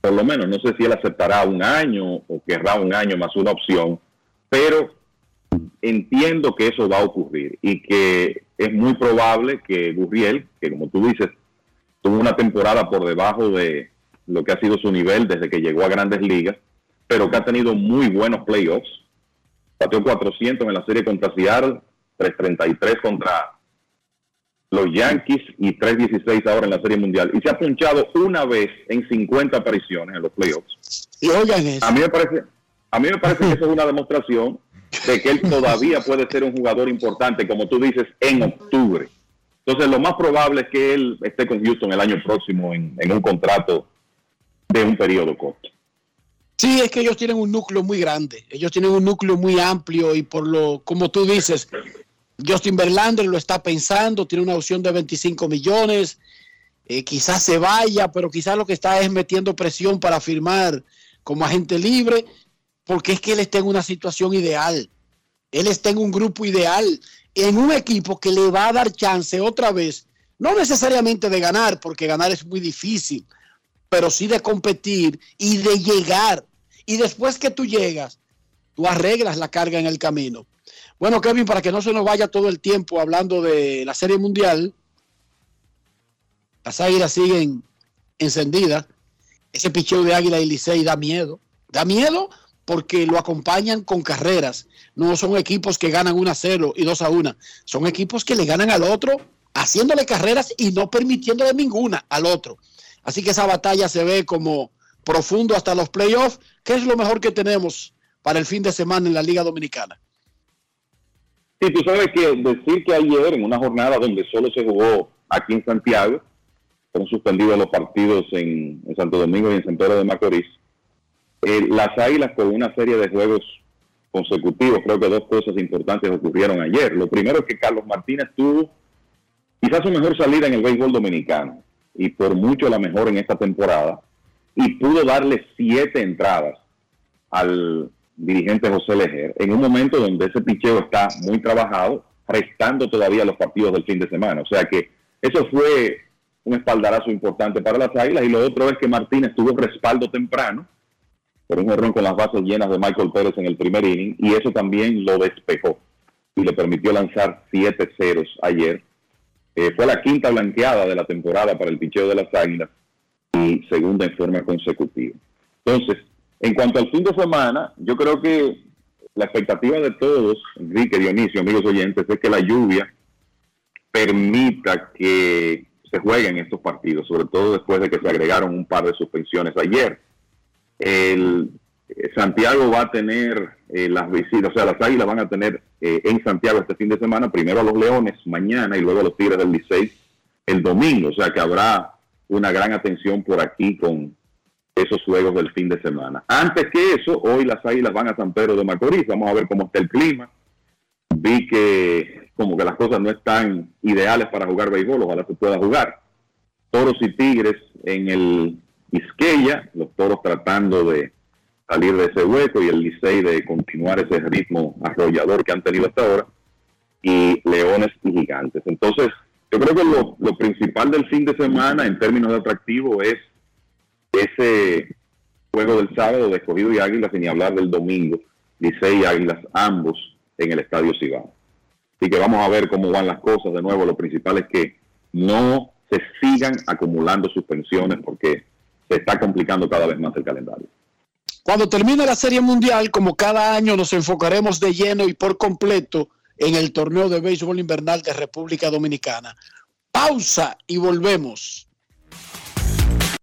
Speaker 44: Por lo menos, no sé si él aceptará un año o querrá un año más una opción, pero entiendo que eso va a ocurrir y que es muy probable que Gurriel, que como tú dices, tuvo una temporada por debajo de lo que ha sido su nivel desde que llegó a grandes ligas, pero que ha tenido muy buenos playoffs. Pateó 400 en la serie contra Seattle, 333 contra los Yankees y 316 ahora en la serie mundial. Y se ha punchado una vez en 50 apariciones en los playoffs.
Speaker 2: Y oigan eso.
Speaker 44: A mí me parece, a mí me parece que eso es una demostración de que él todavía puede ser un jugador importante, como tú dices, en octubre. Entonces, lo más probable es que él esté con Houston el año próximo en, en un contrato de un periodo corto.
Speaker 2: Sí, es que ellos tienen un núcleo muy grande. Ellos tienen un núcleo muy amplio y por lo, como tú dices, Justin Verlander lo está pensando, tiene una opción de 25 millones, eh, quizás se vaya, pero quizás lo que está es metiendo presión para firmar como agente libre, porque es que él está en una situación ideal. Él está en un grupo ideal, en un equipo que le va a dar chance otra vez, no necesariamente de ganar, porque ganar es muy difícil, pero sí de competir y de llegar. Y después que tú llegas, tú arreglas la carga en el camino. Bueno, Kevin, para que no se nos vaya todo el tiempo hablando de la Serie Mundial, las águilas siguen encendidas. Ese picheo de Águila y Licey da miedo. Da miedo porque lo acompañan con carreras. No son equipos que ganan 1 a 0 y 2 a 1. Son equipos que le ganan al otro haciéndole carreras y no permitiéndole ninguna al otro. Así que esa batalla se ve como profundo hasta los playoffs. ¿Qué es lo mejor que tenemos para el fin de semana en la Liga Dominicana?
Speaker 44: Sí, tú sabes que decir que ayer, en una jornada donde solo se jugó aquí en Santiago, fueron suspendidos los partidos en, Santo Domingo y en San Pedro de Macorís, eh, las Águilas con una serie de juegos consecutivos, creo que dos cosas importantes ocurrieron ayer. Lo primero es que Carlos Martínez tuvo quizás su mejor salida en el béisbol dominicano y por mucho la mejor en esta temporada y pudo darle siete entradas al dirigente José Lejer en un momento donde ese picheo está muy trabajado, restando todavía los partidos del fin de semana. O sea que eso fue un espaldarazo importante para las Águilas y lo otro es que Martínez tuvo respaldo temprano por un error con las bases llenas de Michael Pérez en el primer inning y eso también lo despejó y le permitió lanzar siete ceros ayer. Eh, fue la quinta blanqueada de la temporada para el picheo de las Águilas y segunda en forma consecutiva. Entonces, en cuanto al fin de semana, yo creo que la expectativa de todos, Enrique, Dionisio, amigos oyentes, es que la lluvia permita que se jueguen estos partidos, sobre todo después de que se agregaron un par de suspensiones ayer. El, eh, Santiago va a tener eh, las visitas, o sea, las Águilas van a tener eh, en Santiago este fin de semana, primero a los Leones mañana y luego a los Tigres del Licey el domingo, o sea que habrá una gran atención por aquí con esos juegos del fin de semana. Antes que eso, hoy las Águilas van a San Pedro de Macorís, vamos a ver cómo está el clima. Vi que como que las cosas no están ideales para jugar béisbol, ojalá se pueda jugar. Toros y Tigres en el Isqueya, los Toros tratando de salir de ese hueco y el Licey de continuar ese ritmo arrollador que han tenido hasta ahora, y Leones y Gigantes. Entonces, yo creo que lo, lo principal del fin de semana en términos de atractivo es ese juego del sábado de escogido y águilas, sin hablar del domingo, Licey y águilas, ambos en el Estadio Cibao. Así que vamos a ver cómo van las cosas. De nuevo, lo principal es que no se sigan acumulando suspensiones porque se está complicando cada vez más el calendario.
Speaker 2: Cuando termine la Serie Mundial, como cada año, nos enfocaremos de lleno y por completo en el torneo de béisbol invernal de República Dominicana. Pausa y volvemos.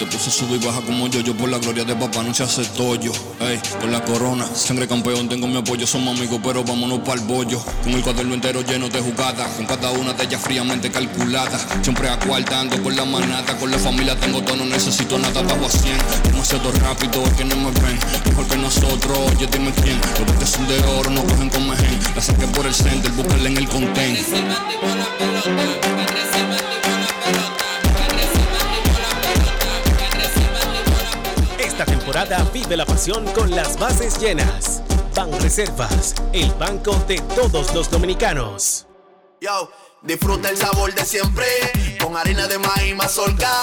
Speaker 48: Te puse sube y baja como yo, yo por la gloria de papá no se hace tollo. Ey, con la corona, sangre campeón, tengo mi apoyo, somos amigos, pero vámonos para el bollo. Con el cuaderno entero lleno de jugadas, con cada una de ellas fríamente calculada. Siempre acuartando con la manata, con la familia tengo todo, no necesito nada, bajo a 100. Demasiado rápido, es que no me ven, mejor que nosotros, oye dime quién. Los botes son de oro, no cogen con mejen. La saqué por el center, búscala en el content.
Speaker 49: Temporada vive la pasión con las bases llenas. Ban Reservas, el banco de todos los dominicanos.
Speaker 13: Yo, disfruta el sabor de siempre con harina de maíz mazorca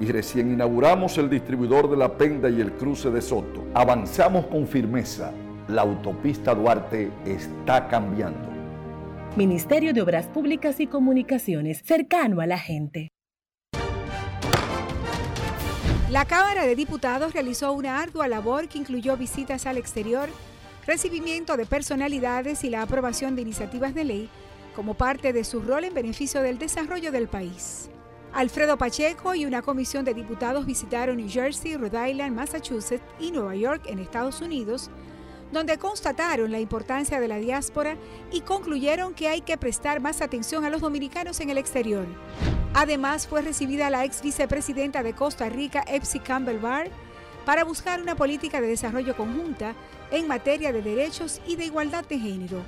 Speaker 15: y recién inauguramos el distribuidor de La Penda y el cruce de Soto. Avanzamos con firmeza la autopista Duarte está cambiando.
Speaker 23: Ministerio de Obras Públicas y Comunicaciones, cercano a la gente.
Speaker 21: La Cámara de Diputados realizó una ardua labor que incluyó visitas al exterior, recibimiento de personalidades y la aprobación de iniciativas de ley como parte de su rol en beneficio del desarrollo del país. Alfredo Pacheco y una comisión de diputados visitaron New Jersey, Rhode Island, Massachusetts y Nueva York en Estados Unidos donde constataron la importancia de la diáspora y concluyeron que hay que prestar más atención a los dominicanos en el exterior. Además, fue recibida la ex vicepresidenta de Costa Rica, Epsi Campbell Barr, para buscar una política de desarrollo conjunta en materia de derechos y de igualdad de género.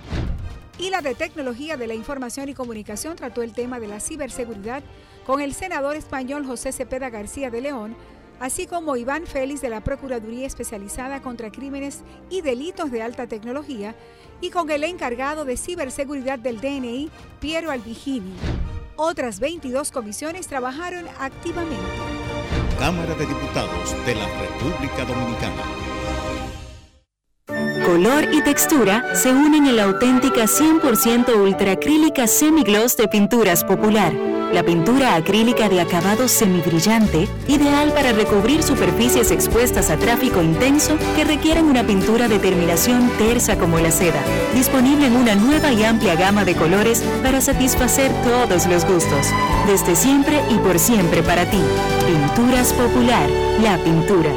Speaker 21: Y la de Tecnología de la Información y Comunicación trató el tema de la ciberseguridad con el senador español José Cepeda García de León, así como Iván Félix de la Procuraduría Especializada contra Crímenes y Delitos de Alta Tecnología y con el encargado de ciberseguridad del DNI, Piero Albigini. Otras 22 comisiones trabajaron activamente.
Speaker 22: Cámara de Diputados de la República Dominicana.
Speaker 23: Color y textura se unen en la auténtica 100% ultracrílica semigloss de Pinturas Popular la pintura acrílica de acabado semibrillante, ideal para recubrir superficies expuestas a tráfico intenso que requieren una pintura de terminación tersa como la seda. Disponible en una nueva y amplia gama de colores para satisfacer todos los gustos. Desde siempre y por siempre para ti. Pinturas Popular, la pintura.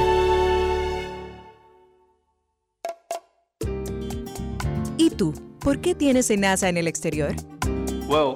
Speaker 23: ¿Y tú? ¿Por qué tienes NASA en el exterior?
Speaker 50: Well,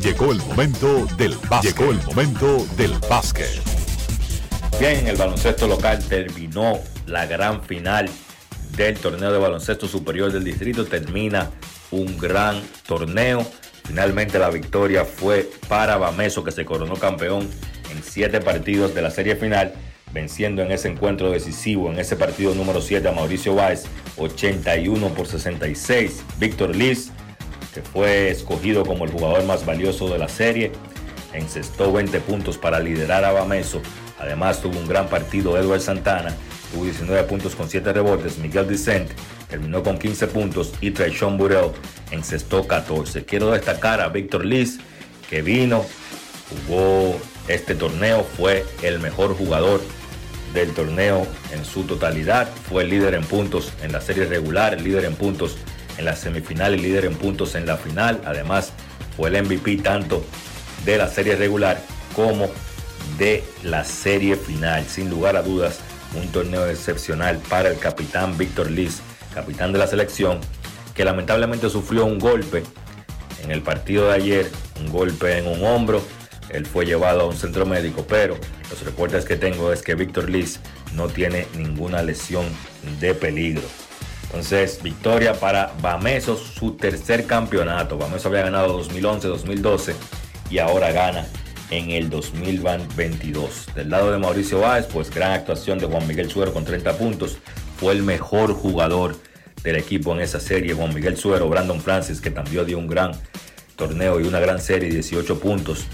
Speaker 4: Llegó el momento del básquet. Llegó el momento del básquet.
Speaker 51: Bien, el baloncesto local terminó la gran final del torneo de baloncesto superior del distrito. Termina un gran torneo. Finalmente la victoria fue para Bameso que se coronó campeón en siete partidos de la serie final, venciendo en ese encuentro decisivo, en ese partido número 7 a Mauricio Báez, 81 por 66. Víctor Liz que fue escogido como el jugador más valioso de la serie. Encestó 20 puntos para liderar a Bameso. Además tuvo un gran partido Edward Santana. Tuvo 19 puntos con 7 rebotes. Miguel Vicente terminó con 15 puntos y Traishon Burrell encestó 14. Quiero destacar a Víctor Liz que vino, jugó este torneo, fue el mejor jugador del torneo en su totalidad. Fue líder en puntos en la serie regular, líder en puntos en la semifinal y líder en puntos en la final. Además, fue el MVP tanto de la serie regular como de la serie final. Sin lugar a dudas, un torneo excepcional para el capitán Víctor Liz, capitán de la selección, que lamentablemente sufrió un golpe en el partido de ayer, un golpe en un hombro. él fue llevado a un centro médico, pero los reportes que tengo es que Víctor Liz no tiene ninguna lesión de peligro. Entonces, victoria para Bameso, su tercer campeonato. Bameso había ganado 2011, 2012 y ahora gana en el 2022. Del lado de Mauricio Báez, pues gran actuación de Juan Miguel Suero con 30 puntos. Fue el mejor jugador del equipo en esa serie. Juan Miguel Suero, Brandon Francis, que también dio un gran torneo y una gran serie, 18 puntos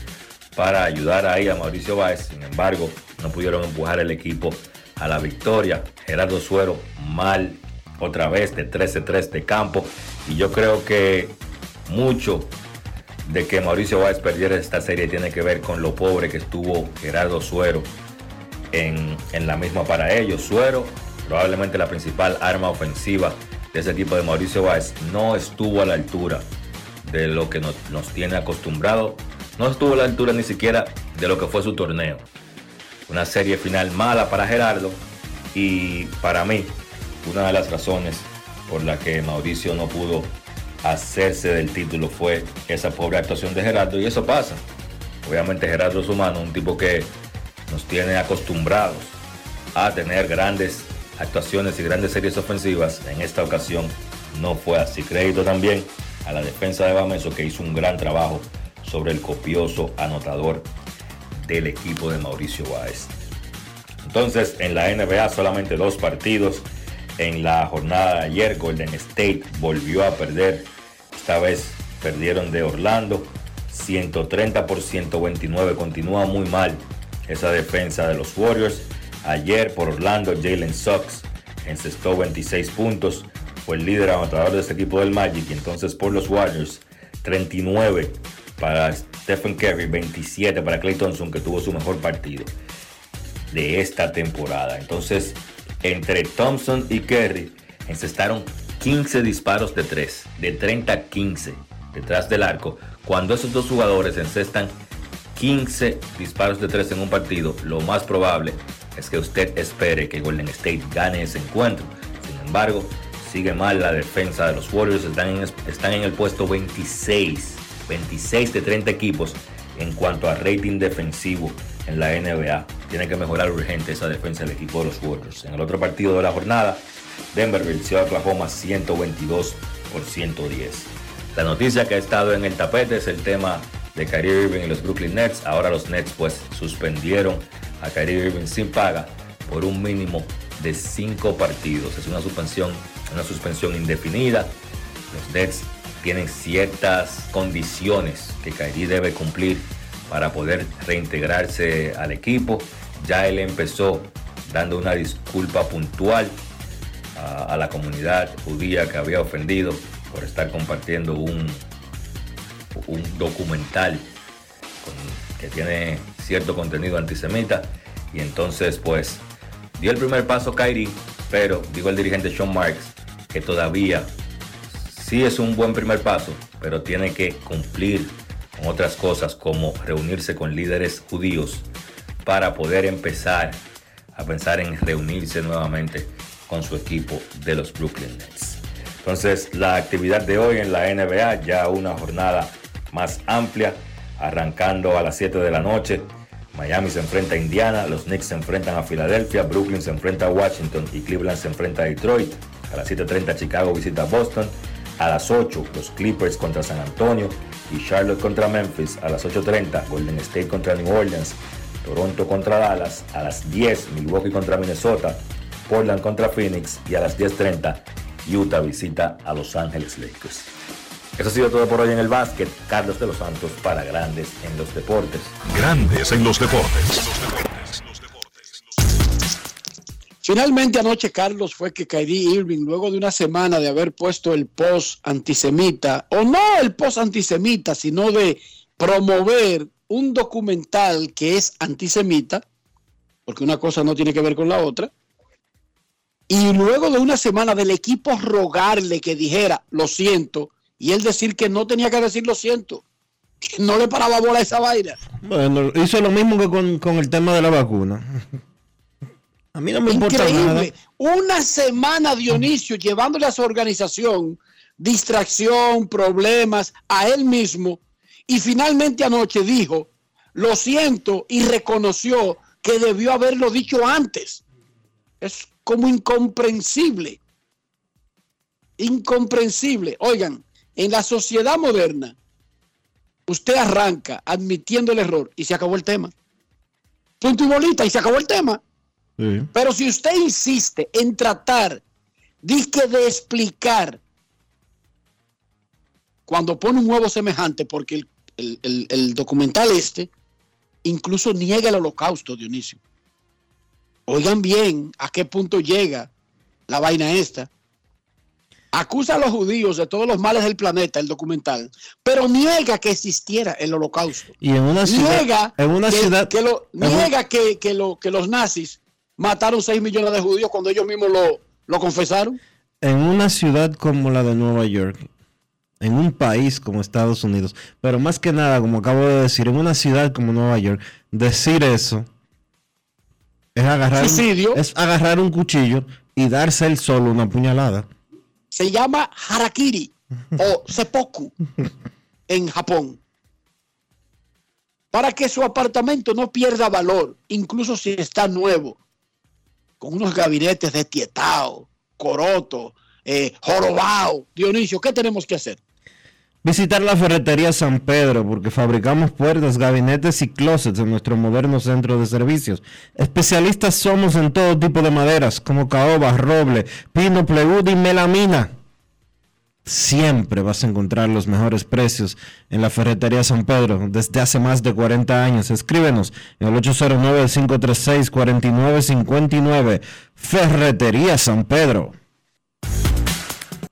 Speaker 51: para ayudar ahí a Mauricio Báez. Sin embargo, no pudieron empujar el equipo a la victoria. Gerardo Suero mal otra vez de 13-3 de campo. Y yo creo que mucho de que Mauricio Báez perdiera esta serie tiene que ver con lo pobre que estuvo Gerardo Suero en, en la misma para ellos. Suero, probablemente la principal arma ofensiva de ese equipo de Mauricio Báez, no estuvo a la altura de lo que nos, nos tiene acostumbrado. No estuvo a la altura ni siquiera de lo que fue su torneo. Una serie final mala para Gerardo y para mí una de las razones por la que Mauricio no pudo hacerse del título fue esa pobre actuación de Gerardo y eso pasa. Obviamente Gerardo es humano, un tipo que nos tiene acostumbrados a tener grandes actuaciones y grandes series ofensivas. En esta ocasión no fue así. Crédito también a la defensa de Bameso que hizo un gran trabajo sobre el copioso anotador del equipo de Mauricio Báez. Entonces en la NBA solamente dos partidos. En la jornada de ayer Golden State volvió a perder. Esta vez perdieron de Orlando. 130 por 129. Continúa muy mal esa defensa de los Warriors. Ayer por Orlando Jalen Sox encestó 26 puntos. Fue el líder anotador de este equipo del Magic. Y entonces por los Warriors 39 para Stephen Curry, 27 para Clay Thompson que tuvo su mejor partido de esta temporada. Entonces entre Thompson y Kerry encestaron 15 disparos de 3, de 30 a 15 detrás del arco. Cuando esos dos jugadores encestan 15 disparos de 3 en un partido, lo más probable es que usted espere que Golden State gane ese encuentro. Sin embargo, sigue mal la defensa de los Warriors, están en, están en el puesto 26, 26 de 30 equipos en cuanto a rating defensivo en la NBA. Tiene que mejorar urgente esa defensa del equipo de los Warriors. En el otro partido de la jornada, Denver venció a Oklahoma 122 por 110. La noticia que ha estado en el tapete es el tema de Kyrie Irving y los Brooklyn Nets. Ahora los Nets pues suspendieron a Kyrie Irving sin paga por un mínimo de 5 partidos. Es una suspensión, una suspensión indefinida. Los Nets tienen ciertas condiciones que Kyrie debe cumplir para poder reintegrarse al equipo. Ya él empezó dando una disculpa puntual a, la comunidad judía que había ofendido por estar compartiendo un, un documental que tiene cierto contenido antisemita. Y entonces, pues, dio el primer paso Kyrie, pero digo el dirigente Sean Marks que todavía sí es un buen primer paso, pero tiene que cumplir con otras cosas como reunirse con líderes judíos para poder empezar a pensar en reunirse nuevamente con su equipo de los Brooklyn Nets. Entonces, la actividad de hoy en la NBA, ya una jornada más amplia, arrancando a las 7 de la noche. Miami se enfrenta a Indiana, los Knicks se enfrentan a Filadelfia, Brooklyn se enfrenta a Washington y Cleveland se enfrenta a Detroit. A las 7.30 Chicago visita Boston. A las 8 los Clippers contra San Antonio y Charlotte contra Memphis. A las 8.30 Golden State contra New Orleans. Toronto contra Dallas. A las 10 Milwaukee contra Minnesota. Portland contra Phoenix. Y a las 10.30 Utah visita a Los Ángeles Lakers. Eso ha sido todo por hoy en el básquet. Carlos de los Santos para Grandes en los Deportes.
Speaker 4: Grandes en los deportes.
Speaker 2: Finalmente anoche, Carlos, fue que Kyrie Irving, luego de una semana de haber puesto el post antisemita, o no el post antisemita, sino de promover un documental que es antisemita, porque una cosa no tiene que ver con la otra, y luego de una semana del equipo rogarle que dijera, lo siento, y él decir que no tenía que decir lo siento, que no le paraba bola a esa vaina.
Speaker 1: Bueno, hizo lo mismo que con, con el tema de la vacuna. A mí no me importa nada.
Speaker 2: Increíble. Una semana Dionisio llevándole a su organización distracción, problemas, a él mismo. Y finalmente anoche dijo, lo siento y reconoció que debió haberlo dicho antes. Es como incomprensible. Incomprensible. Oigan, en la sociedad moderna, usted arranca admitiendo el error y se acabó el tema. Punto y bolita y se acabó el tema. Pero si usted insiste en tratar Dice de explicar cuando pone un huevo semejante, porque el, documental este incluso niega el holocausto, Dionisio. Oigan bien a qué punto llega la vaina esta. Acusa a los judíos de todos los males del planeta, el documental, pero niega que existiera el holocausto.
Speaker 1: Y en una ciudad.
Speaker 2: Niega,
Speaker 1: en una
Speaker 2: que,
Speaker 1: ciudad,
Speaker 2: lo, niega que, que, lo, que los nazis mataron 6 millones de judíos cuando ellos mismos lo, ¿Lo confesaron?
Speaker 1: En una ciudad como la de Nueva York, en un país como Estados Unidos, pero más que nada, como acabo de decir, en una ciudad como Nueva York, decir eso es agarrar, un, es agarrar un cuchillo y darse el solo una puñalada.
Speaker 2: Se llama harakiri o seppuku en Japón. Para que su apartamento no pierda valor, incluso si está nuevo con unos gabinetes de Tietao, Coroto, eh. Dionisio, ¿qué tenemos que hacer?
Speaker 1: Visitar la ferretería San Pedro porque fabricamos puertas, gabinetes y closets en nuestro moderno centro de servicios. Especialistas somos en todo tipo de maderas como caoba, roble, pino, pleud y melamina siempre vas a encontrar los mejores precios en la Ferretería San Pedro desde hace más de 40 años. Escríbenos en el 809-536-4959. Ferretería San Pedro.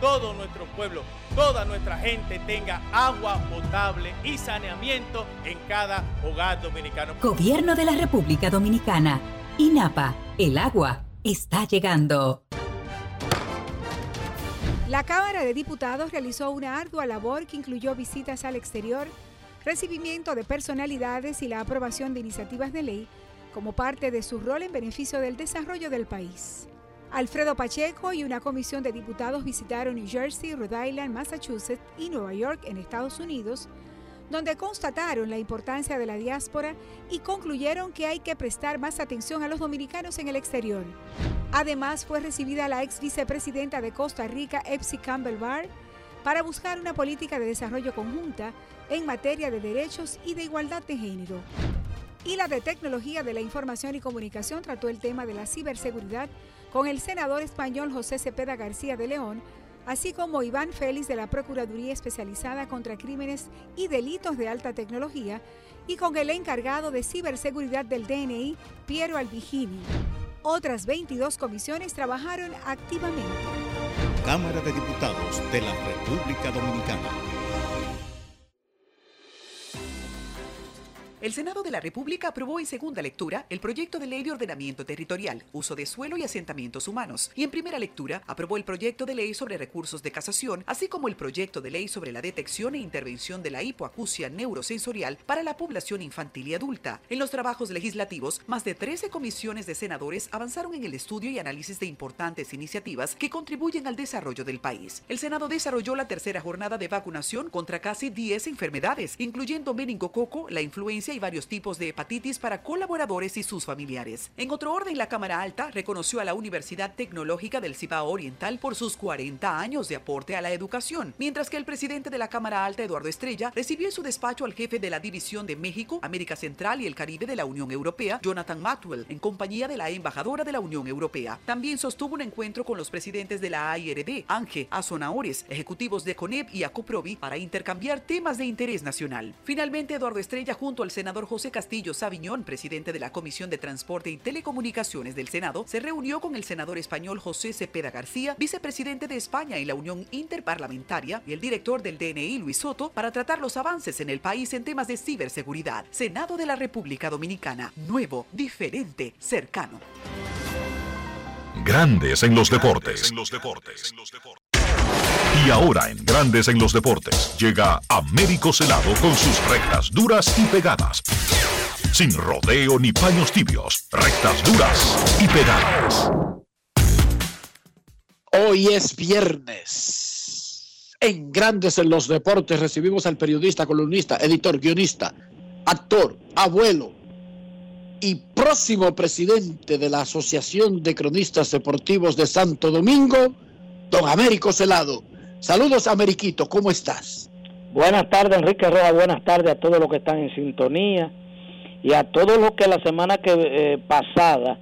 Speaker 52: todo nuestro pueblo, toda nuestra gente tenga agua potable y saneamiento en cada hogar dominicano.
Speaker 23: Gobierno de la República Dominicana. INAPA, el agua está llegando.
Speaker 21: La Cámara de Diputados realizó una ardua labor que incluyó visitas al exterior, recibimiento de personalidades y la aprobación de iniciativas de ley como parte de su rol en beneficio del desarrollo del país. Alfredo Pacheco y una comisión de diputados visitaron New Jersey, Rhode Island, Massachusetts y Nueva York en Estados Unidos, donde constataron la importancia de la diáspora y concluyeron que hay que prestar más atención a los dominicanos en el exterior. Además, fue recibida la ex vicepresidenta de Costa Rica, Epsi Campbell Barr, para buscar una política de desarrollo conjunta en materia de derechos y de igualdad de género. Y la de Tecnología de la Información y Comunicación trató el tema de la ciberseguridad con el senador español José Cepeda García de León, así como Iván Félix de la Procuraduría Especializada contra Crímenes y Delitos de Alta Tecnología, y con el encargado de ciberseguridad del DNI, Piero Albigini. Otras 22 comisiones trabajaron activamente.
Speaker 22: Cámara de Diputados de la República Dominicana.
Speaker 53: El Senado de la República aprobó en segunda lectura el proyecto de ley de ordenamiento territorial, uso de suelo y asentamientos humanos, y en primera lectura aprobó el proyecto de ley sobre recursos de casación, así como el proyecto de ley sobre la detección e intervención de la hipoacusia neurosensorial para la población infantil y adulta. En los trabajos legislativos, más de 13 comisiones de senadores avanzaron en el estudio y análisis de importantes iniciativas que contribuyen al desarrollo del país. El Senado desarrolló la tercera jornada de vacunación contra casi 10 enfermedades, incluyendo meningococo, la influencia y varios tipos de hepatitis para colaboradores y sus familiares. En otro orden, la Cámara Alta reconoció a la Universidad Tecnológica del Cibao Oriental por sus 40 años de aporte a la educación, mientras que el presidente de la Cámara Alta, Eduardo Estrella, recibió en su despacho al jefe de la División de México, América Central y el Caribe de la Unión Europea, Jonathan Matwell, en compañía de la embajadora de la Unión Europea. También sostuvo un encuentro con los presidentes de la AIRD, Ángel Azonaores, ejecutivos de CONEP y ACOPROVI, para intercambiar temas de interés nacional. Finalmente, Eduardo Estrella, junto al senador José Castillo Saviñón, presidente de la Comisión de Transporte y Telecomunicaciones del Senado, se reunió con el senador español José Cepeda García, vicepresidente de España en la Unión Interparlamentaria, y el director del DNI, Luis Soto, para tratar los avances en el país en temas de ciberseguridad. Senado de la República Dominicana, nuevo, diferente, cercano.
Speaker 4: Grandes en los deportes. Y ahora en Grandes en los deportes llega Américo Celado con sus rectas duras y pegadas. Sin rodeo ni paños tibios, rectas duras y pegadas.
Speaker 2: Hoy es viernes. En Grandes en los Deportes recibimos al periodista, columnista, editor, guionista, actor, abuelo y próximo presidente de la Asociación de Cronistas Deportivos de Santo Domingo, don Américo Celado. Saludos, Ameriquito, ¿cómo estás?
Speaker 54: Buenas tardes, Enrique Roja. Buenas tardes a todos los que están en sintonía y a todos los que la semana que eh, pasada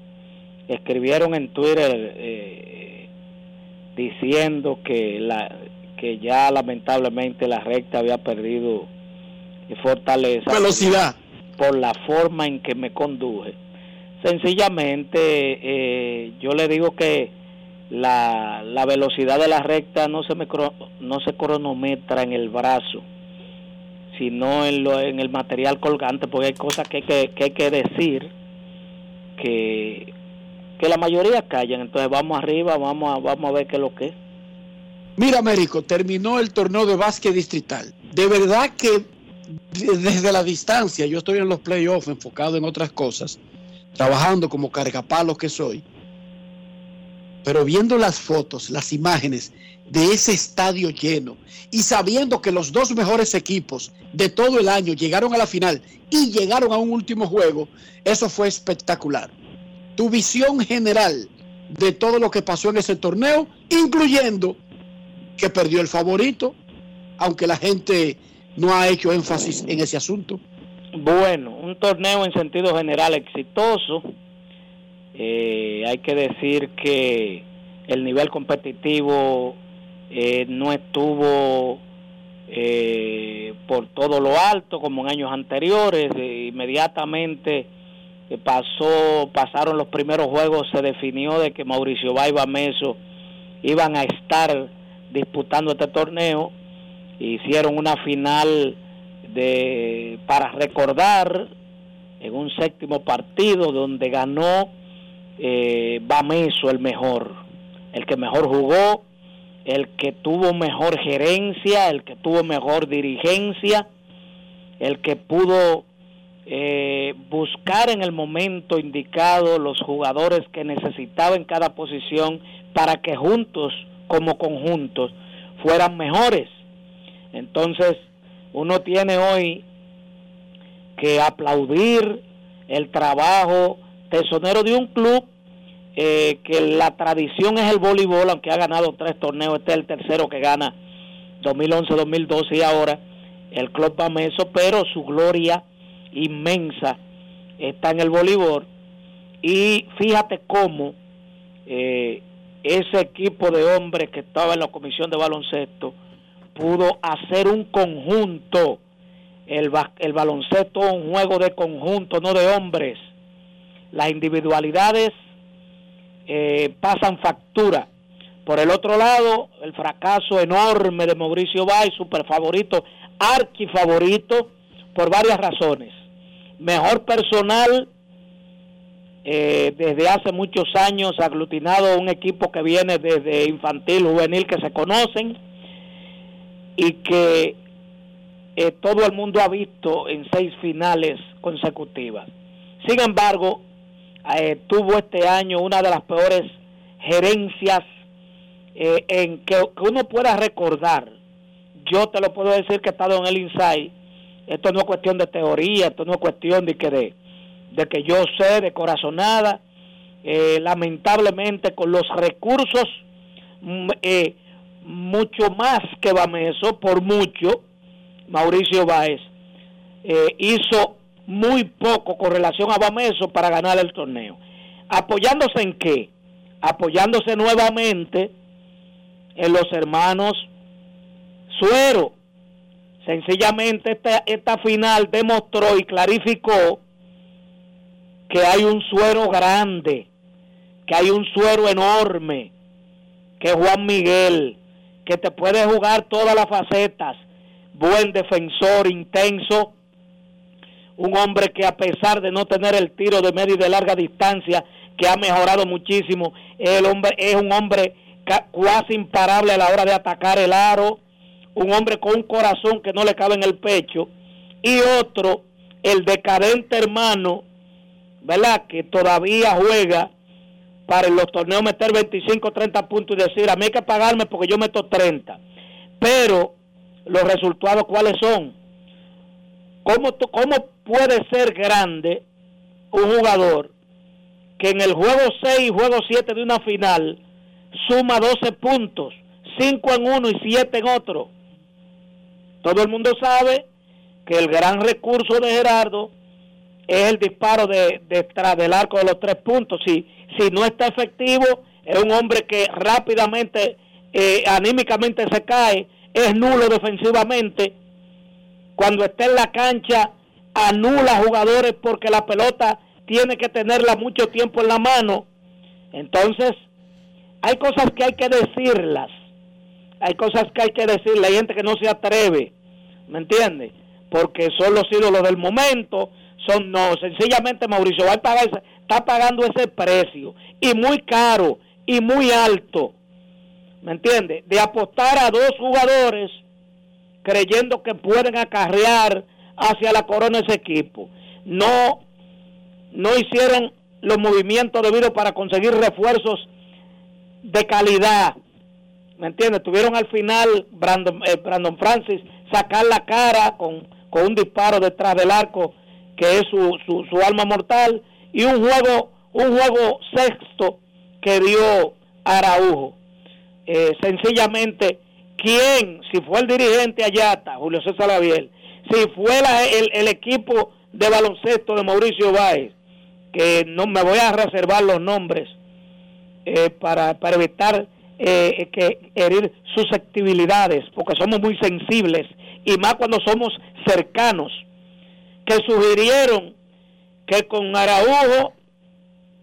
Speaker 54: escribieron en Twitter eh, diciendo que la que ya lamentablemente la recta había perdido fortaleza
Speaker 2: velocidad
Speaker 54: por la forma en que me conduje sencillamente eh, yo le digo que la, la velocidad de la recta no se me no se cronometra en el brazo sino en, lo, en el material colgante porque hay cosas que hay que, que, hay que decir que, que la mayoría callan entonces vamos arriba vamos a, vamos a ver qué es lo que es
Speaker 2: Mira, Américo, terminó el torneo de básquet distrital. De verdad que desde la distancia, yo estoy en los playoffs enfocado en otras cosas, trabajando como cargapalos que soy, pero viendo las fotos, las imágenes de ese estadio lleno y sabiendo que los dos mejores equipos de todo el año llegaron a la final y llegaron a un último juego, eso fue espectacular. Tu visión general de todo lo que pasó en ese torneo, incluyendo que perdió el favorito, aunque la gente no ha hecho énfasis en ese asunto.
Speaker 54: Bueno, un torneo en sentido general exitoso. Eh, hay que decir que el nivel competitivo eh, no estuvo eh, por todo lo alto como en años anteriores. Inmediatamente eh, pasó, pasaron los primeros juegos, se definió de que Mauricio Baiba Meso iban a estar disputando este torneo. Hicieron una final de para recordar en un séptimo partido donde ganó eh, Bameso el mejor, el que mejor jugó, el que tuvo mejor gerencia, el que tuvo mejor dirigencia, el que pudo eh, buscar en el momento indicado los jugadores que necesitaba en cada posición para que juntos como conjuntos fueran mejores. Entonces, uno tiene hoy que aplaudir el trabajo tesonero de un club eh, que la tradición es el voleibol, aunque ha ganado tres torneos, este es el tercero que gana 2011, 2012 y ahora el Club Bameso, pero su gloria inmensa está en el voleibol. Y fíjate cómo eh, ese equipo de hombres que estaba en la comisión de baloncesto pudo hacer un conjunto. El, el baloncesto es un juego de conjunto, no de hombres. Las individualidades eh, pasan factura. Por el otro lado, el fracaso enorme de Mauricio Bay, super favorito, archi favorito, por varias razones. mejor personal eh, desde hace muchos años aglutinado un equipo que viene desde infantil, juvenil, que se conocen y que eh, todo el mundo ha visto en seis finales consecutivas. Sin embargo, eh, tuvo este año una de las peores gerencias eh, en que, uno pueda recordar. Yo te lo puedo decir que he estado en el Inside. Esto no es cuestión de teoría, esto no es cuestión de que, de, de que yo sé de corazonada. Eh, lamentablemente con los recursos mm, eh, mucho más que Bameso, por mucho, Mauricio Báez eh, hizo muy poco con relación a Bameso para ganar el torneo. ¿Apoyándose en qué? Apoyándose nuevamente en los hermanos Suero. Sencillamente esta, esta final demostró y clarificó que hay un suero grande, que hay un suero enorme, que Juan Miguel, que te puede jugar todas las facetas, buen defensor, intenso, un hombre que a pesar de no tener el tiro de media y de larga distancia, que ha mejorado muchísimo, es un hombre cuasi imparable a la hora de atacar el aro, un hombre con un corazón que no le cabe en el pecho, y otro, el decadente hermano, ¿verdad? Que todavía juega para los torneos meter 25, 30 puntos y decir, a mí hay que pagarme porque yo meto 30. Pero los resultados, ¿cuáles son? ¿Cómo, ¿Cómo puede ser grande un jugador que en el juego 6 y juego 7 de una final suma 12 puntos, 5 en uno y 7 en otro? Todo el mundo sabe que el gran recurso de Gerardo es el disparo de, detrás del arco de los tres puntos. Si, si no está efectivo, es un hombre que rápidamente, eh, anímicamente se cae, es nulo defensivamente. Cuando está en la cancha, anula jugadores porque la pelota tiene que tenerla mucho tiempo en la mano. Entonces, hay cosas que hay que decirlas. Hay cosas que hay que decirle. Hay gente que no se atreve. ¿Me entiende? Porque son los ídolos del momento. Son, no, sencillamente Mauricio va a pagar, está pagando ese precio. Y muy caro. Y muy alto. ¿Me entiende? De apostar a dos jugadores creyendo que pueden acarrear hacia la corona ese equipo. No, no hicieron los movimientos debidos para conseguir refuerzos de calidad. ¿Me entiendes? Tuvieron al final Brandon, eh, Brandon Francis sacar la cara con, con, un disparo detrás del arco que es su, su, su alma mortal y un juego un juego sexto que dio Araujo. Eh, sencillamente, ¿quién, si fue el dirigente Ayata, Julio César Laviel, si fue la, el, el, equipo de baloncesto de Mauricio Báez, que no me voy a reservar los nombres eh, para, para evitar eh, que herir susceptibilidades, porque somos muy sensibles, y más cuando somos cercanos, que sugirieron que con Araujo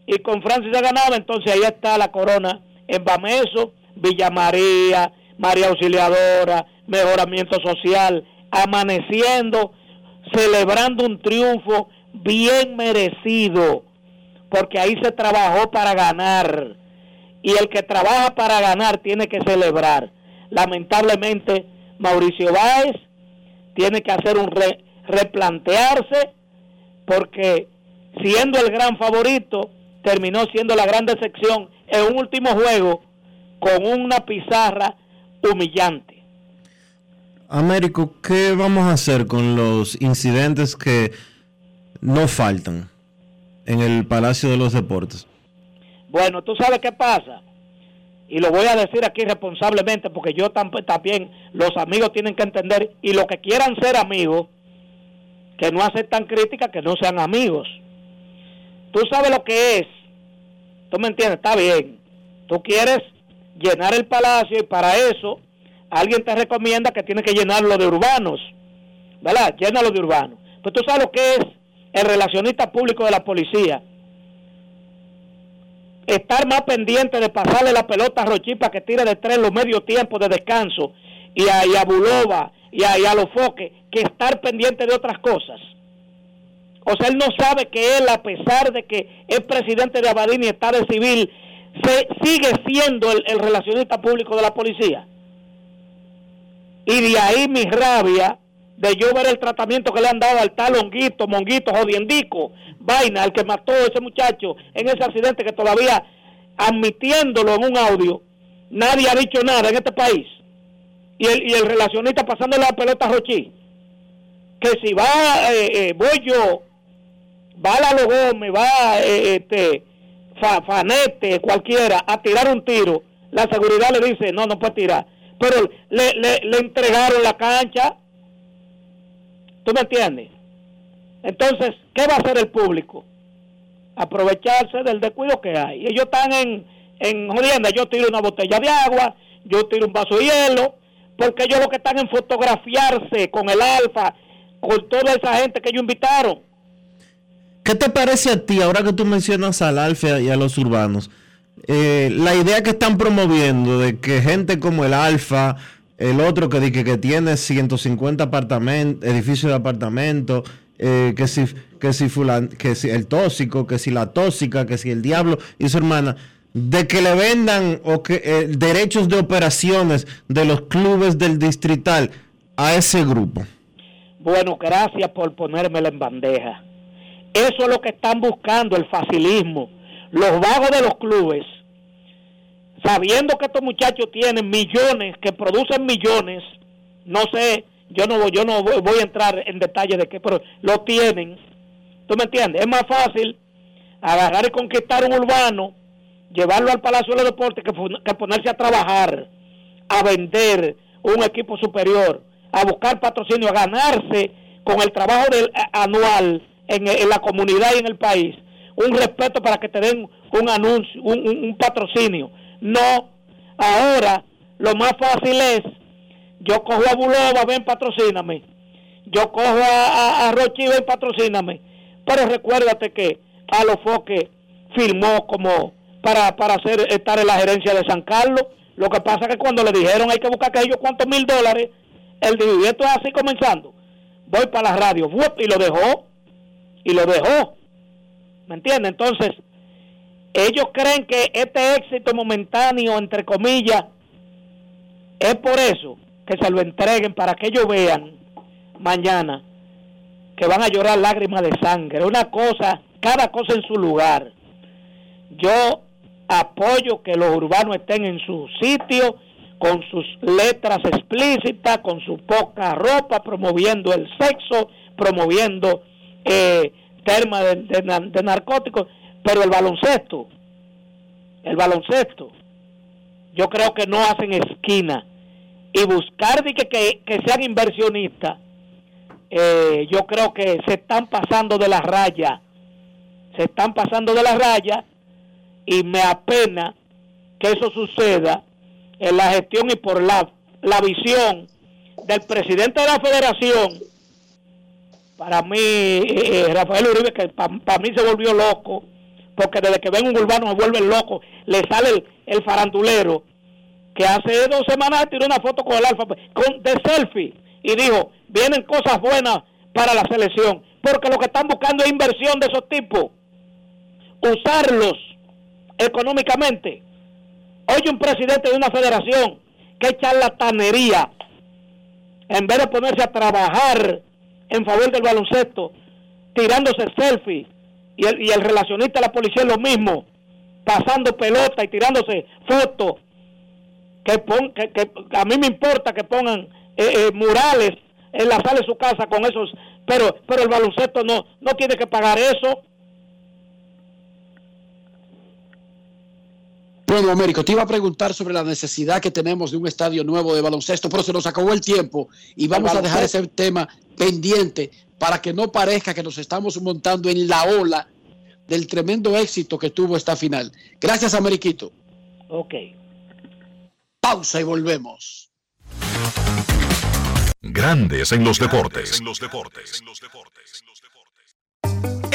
Speaker 54: y con Francis se ganaba, entonces ahí está la corona en Bameso, Villa María, María Auxiliadora, mejoramiento social, amaneciendo, celebrando un triunfo bien merecido, porque ahí se trabajó para ganar y el que trabaja para ganar tiene que celebrar. Lamentablemente, Mauricio Báez tiene que hacer un re, replantearse porque siendo el gran favorito, terminó siendo la gran decepción en un último juego con una pizarra humillante.
Speaker 1: Américo, ¿qué vamos a hacer con los incidentes que no faltan en el Palacio de los Deportes?
Speaker 54: Bueno, tú sabes qué pasa. Y lo voy a decir aquí responsablemente porque yo también, los amigos tienen que entender y los que quieran ser amigos, que no aceptan críticas, que no sean amigos. Tú sabes lo que es. Tú me entiendes, está bien. Tú quieres llenar el palacio y para eso alguien te recomienda que tienes que llenarlo de urbanos. ¿Verdad? Llénalo de urbanos. Pues tú sabes lo que es el relacionista público de la policía estar más pendiente de pasarle la pelota a Rochipa que tire de tres los medio tiempo de descanso y a, y Bulova y a, y a que estar pendiente de otras cosas. O sea, él no sabe que él, a pesar de que es presidente de Abadín y está de civil, se, sigue siendo el, el relacionista público de la policía. Y de ahí mi rabia de yo ver el tratamiento que le han dado al tal honguito, monguito, jodiendico, vaina, el que mató a ese muchacho en ese accidente que todavía admitiéndolo en un audio, nadie ha dicho nada en este país. Y el, y el relacionista pasando la pelota a Rochi, que si va, eh, eh, voy yo, va Lalo Gómez, va eh, este, Fanete, cualquiera, a tirar un tiro, la seguridad le dice, no, no puede tirar. Pero le, le, entregaron la cancha. ¿Tú me entiendes? Entonces, ¿qué va a hacer el público? Aprovecharse del descuido que hay. Ellos están en, en jodienda. Yo tiro una botella de agua, yo tiro un vaso de hielo, porque ellos lo que están en fotografiarse con el alfa, con toda esa gente que ellos invitaron.
Speaker 1: ¿Qué te parece a ti, ahora que tú mencionas al Alfa y a los urbanos? Eh, la idea que están promoviendo de que gente como el Alfa, el otro que dice que tiene 150 apartamentos, edificios de apartamentos, eh, que si que si fulan, que si el tóxico, que si la tóxica, que si el diablo y su hermana, de que le vendan o que eh, derechos de operaciones de los clubes del distrital a ese grupo.
Speaker 54: Bueno, gracias por ponérmela en bandeja. Eso es lo que están buscando, el facilismo. Los vagos de los clubes, sabiendo que estos muchachos tienen millones, que producen millones, no sé, yo no, yo no voy, voy a entrar en detalle de qué, pero lo tienen. ¿Tú me entiendes? Es más fácil agarrar y conquistar un urbano, llevarlo al Palacio de los Deportes, que, que ponerse a trabajar, a vender un equipo superior, a buscar patrocinio, a ganarse con el trabajo del, anual en, la comunidad y en el país, un respeto para que te den un anuncio, un, patrocinio. No, ahora lo más fácil es, yo cojo a Bulova, ven, patrocíname. Yo cojo a, a, a Rochi, ven, patrocíname. Pero recuérdate que a los firmó como para, para hacer, estar en la gerencia de San Carlos. Lo que pasa es que cuando le dijeron hay que buscar que ellos cuántos mil dólares, él dijo, esto es así comenzando. Voy para la radio, y lo dejó, y lo dejó. ¿Me entiendes? Entonces, ellos creen que este éxito momentáneo, entre comillas, es por eso que se lo entreguen para que ellos vean mañana que van a llorar lágrimas de sangre. Una cosa, cada cosa en su lugar. Yo apoyo que los urbanos estén en su sitio con sus letras explícitas, con su poca ropa, promoviendo el sexo, promoviendo eh, temas de, de, narcóticos, pero el baloncesto, el baloncesto, yo creo que no hacen esquina. Y buscar que, que, que sean inversionistas, eh, yo creo que se están pasando de la raya, se están pasando de la raya y me apena que eso suceda en la gestión y por la, la visión del presidente de la federación, para mí, eh, Rafael Uribe, que para pa mí se volvió loco, porque desde que ven un urbano se vuelve loco, le sale el, el farandulero, que hace dos semanas tiró una foto con el alfa, con, de selfie, y dijo, vienen cosas buenas para la selección, porque lo que están buscando es inversión de esos tipos, usarlos económicamente. Oye, un presidente de una federación que charlatanería, en vez de ponerse a trabajar en favor del baloncesto, tirándose selfie, y el, y el relacionista de la policía es lo mismo, pasando pelota y tirándose fotos, que, pon, que, que, a mí me importa que pongan eh, eh, murales en la sala de su casa con esos, pero, pero el baloncesto no, no tiene que pagar eso.
Speaker 2: Bueno, Américo, te iba a preguntar sobre la necesidad que tenemos de un estadio nuevo de baloncesto, pero se nos acabó el tiempo y vamos a dejar ese tema pendiente para que no parezca que nos estamos montando en la ola del tremendo éxito que tuvo esta final. Gracias, Ameriquito.
Speaker 54: Ok.
Speaker 2: Pausa y volvemos.
Speaker 4: Grandes en los deportes.
Speaker 55: En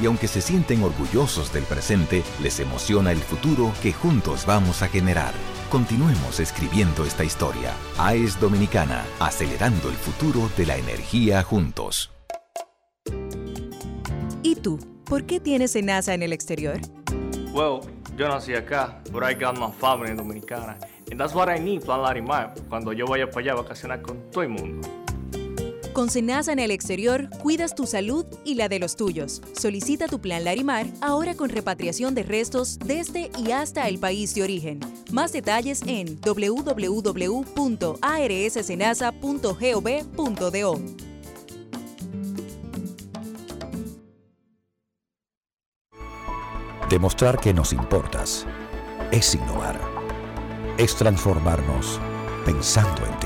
Speaker 43: y aunque se sienten orgullosos del presente, les emociona el futuro que juntos vamos a generar. Continuemos escribiendo esta historia. AES Dominicana, acelerando el futuro de la energía juntos.
Speaker 56: ¿Y tú? ¿Por qué tienes NASA en el exterior?
Speaker 50: Well, yo nací acá, but I got my family dominicana. And that's what I need, Plan Larimar, cuando yo vaya para allá a vacacionar con todo el mundo.
Speaker 56: Con Senasa en el exterior, cuidas tu salud y la de los tuyos. Solicita tu plan Larimar ahora con repatriación de restos desde y hasta el país de origen. Más detalles en www.arssenasa.gov.do.
Speaker 29: Demostrar que nos importas es innovar. Es transformarnos pensando en ti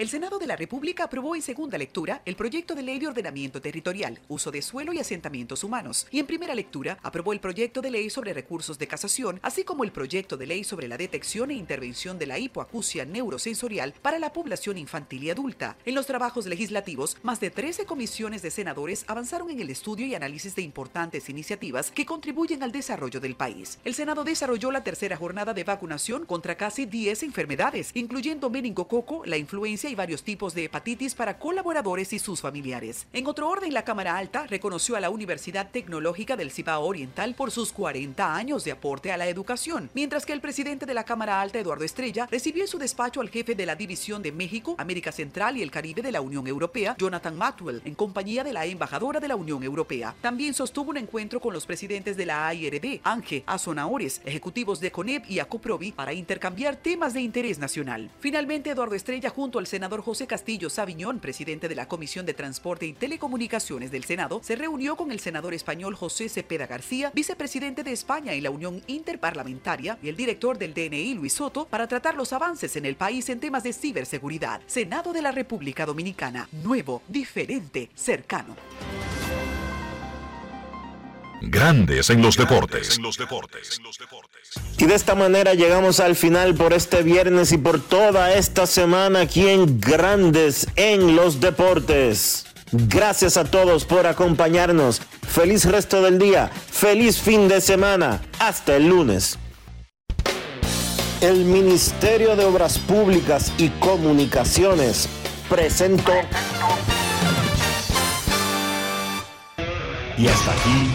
Speaker 53: El Senado de la República aprobó en segunda lectura el proyecto de ley de ordenamiento territorial, uso de suelo y asentamientos humanos, y en primera lectura aprobó el proyecto de ley sobre recursos de casación, así como el proyecto de ley sobre la detección e intervención de la hipoacusia neurosensorial para la población infantil y adulta. En los trabajos legislativos, más de 13 comisiones de senadores avanzaron en el estudio y análisis de importantes iniciativas que contribuyen al desarrollo del país. El Senado desarrolló la tercera jornada de vacunación contra casi 10 enfermedades, incluyendo meningococo, la influencia y varios tipos de hepatitis para colaboradores y sus familiares. En otro orden, la Cámara Alta reconoció a la Universidad Tecnológica del Cibao Oriental por sus 40 años de aporte a la educación, mientras que el presidente de la Cámara Alta, Eduardo Estrella, recibió en su despacho al jefe de la División de México, América Central y el Caribe de la Unión Europea, Jonathan Matwell, en compañía de la embajadora de la Unión Europea. También sostuvo un encuentro con los presidentes de la AIRD, Ángel Azonaores, ejecutivos de CONEP y ACOPROVI para intercambiar temas de interés nacional. Finalmente, Eduardo Estrella, junto al senador José Castillo Saviñón, presidente de la Comisión de Transporte y Telecomunicaciones del Senado, se reunió con el senador español José Cepeda García, vicepresidente de España y la Unión Interparlamentaria, y el director del DNI, Luis Soto, para tratar los avances en el país en temas de ciberseguridad. Senado de la República Dominicana, nuevo, diferente, cercano.
Speaker 4: Grandes en los deportes.
Speaker 1: Y de esta manera llegamos al final por este viernes y por toda esta semana aquí en Grandes en los deportes. Gracias a todos por acompañarnos. Feliz resto del día. Feliz fin de semana. Hasta el lunes. El Ministerio de Obras Públicas y Comunicaciones presentó.
Speaker 4: Y hasta aquí,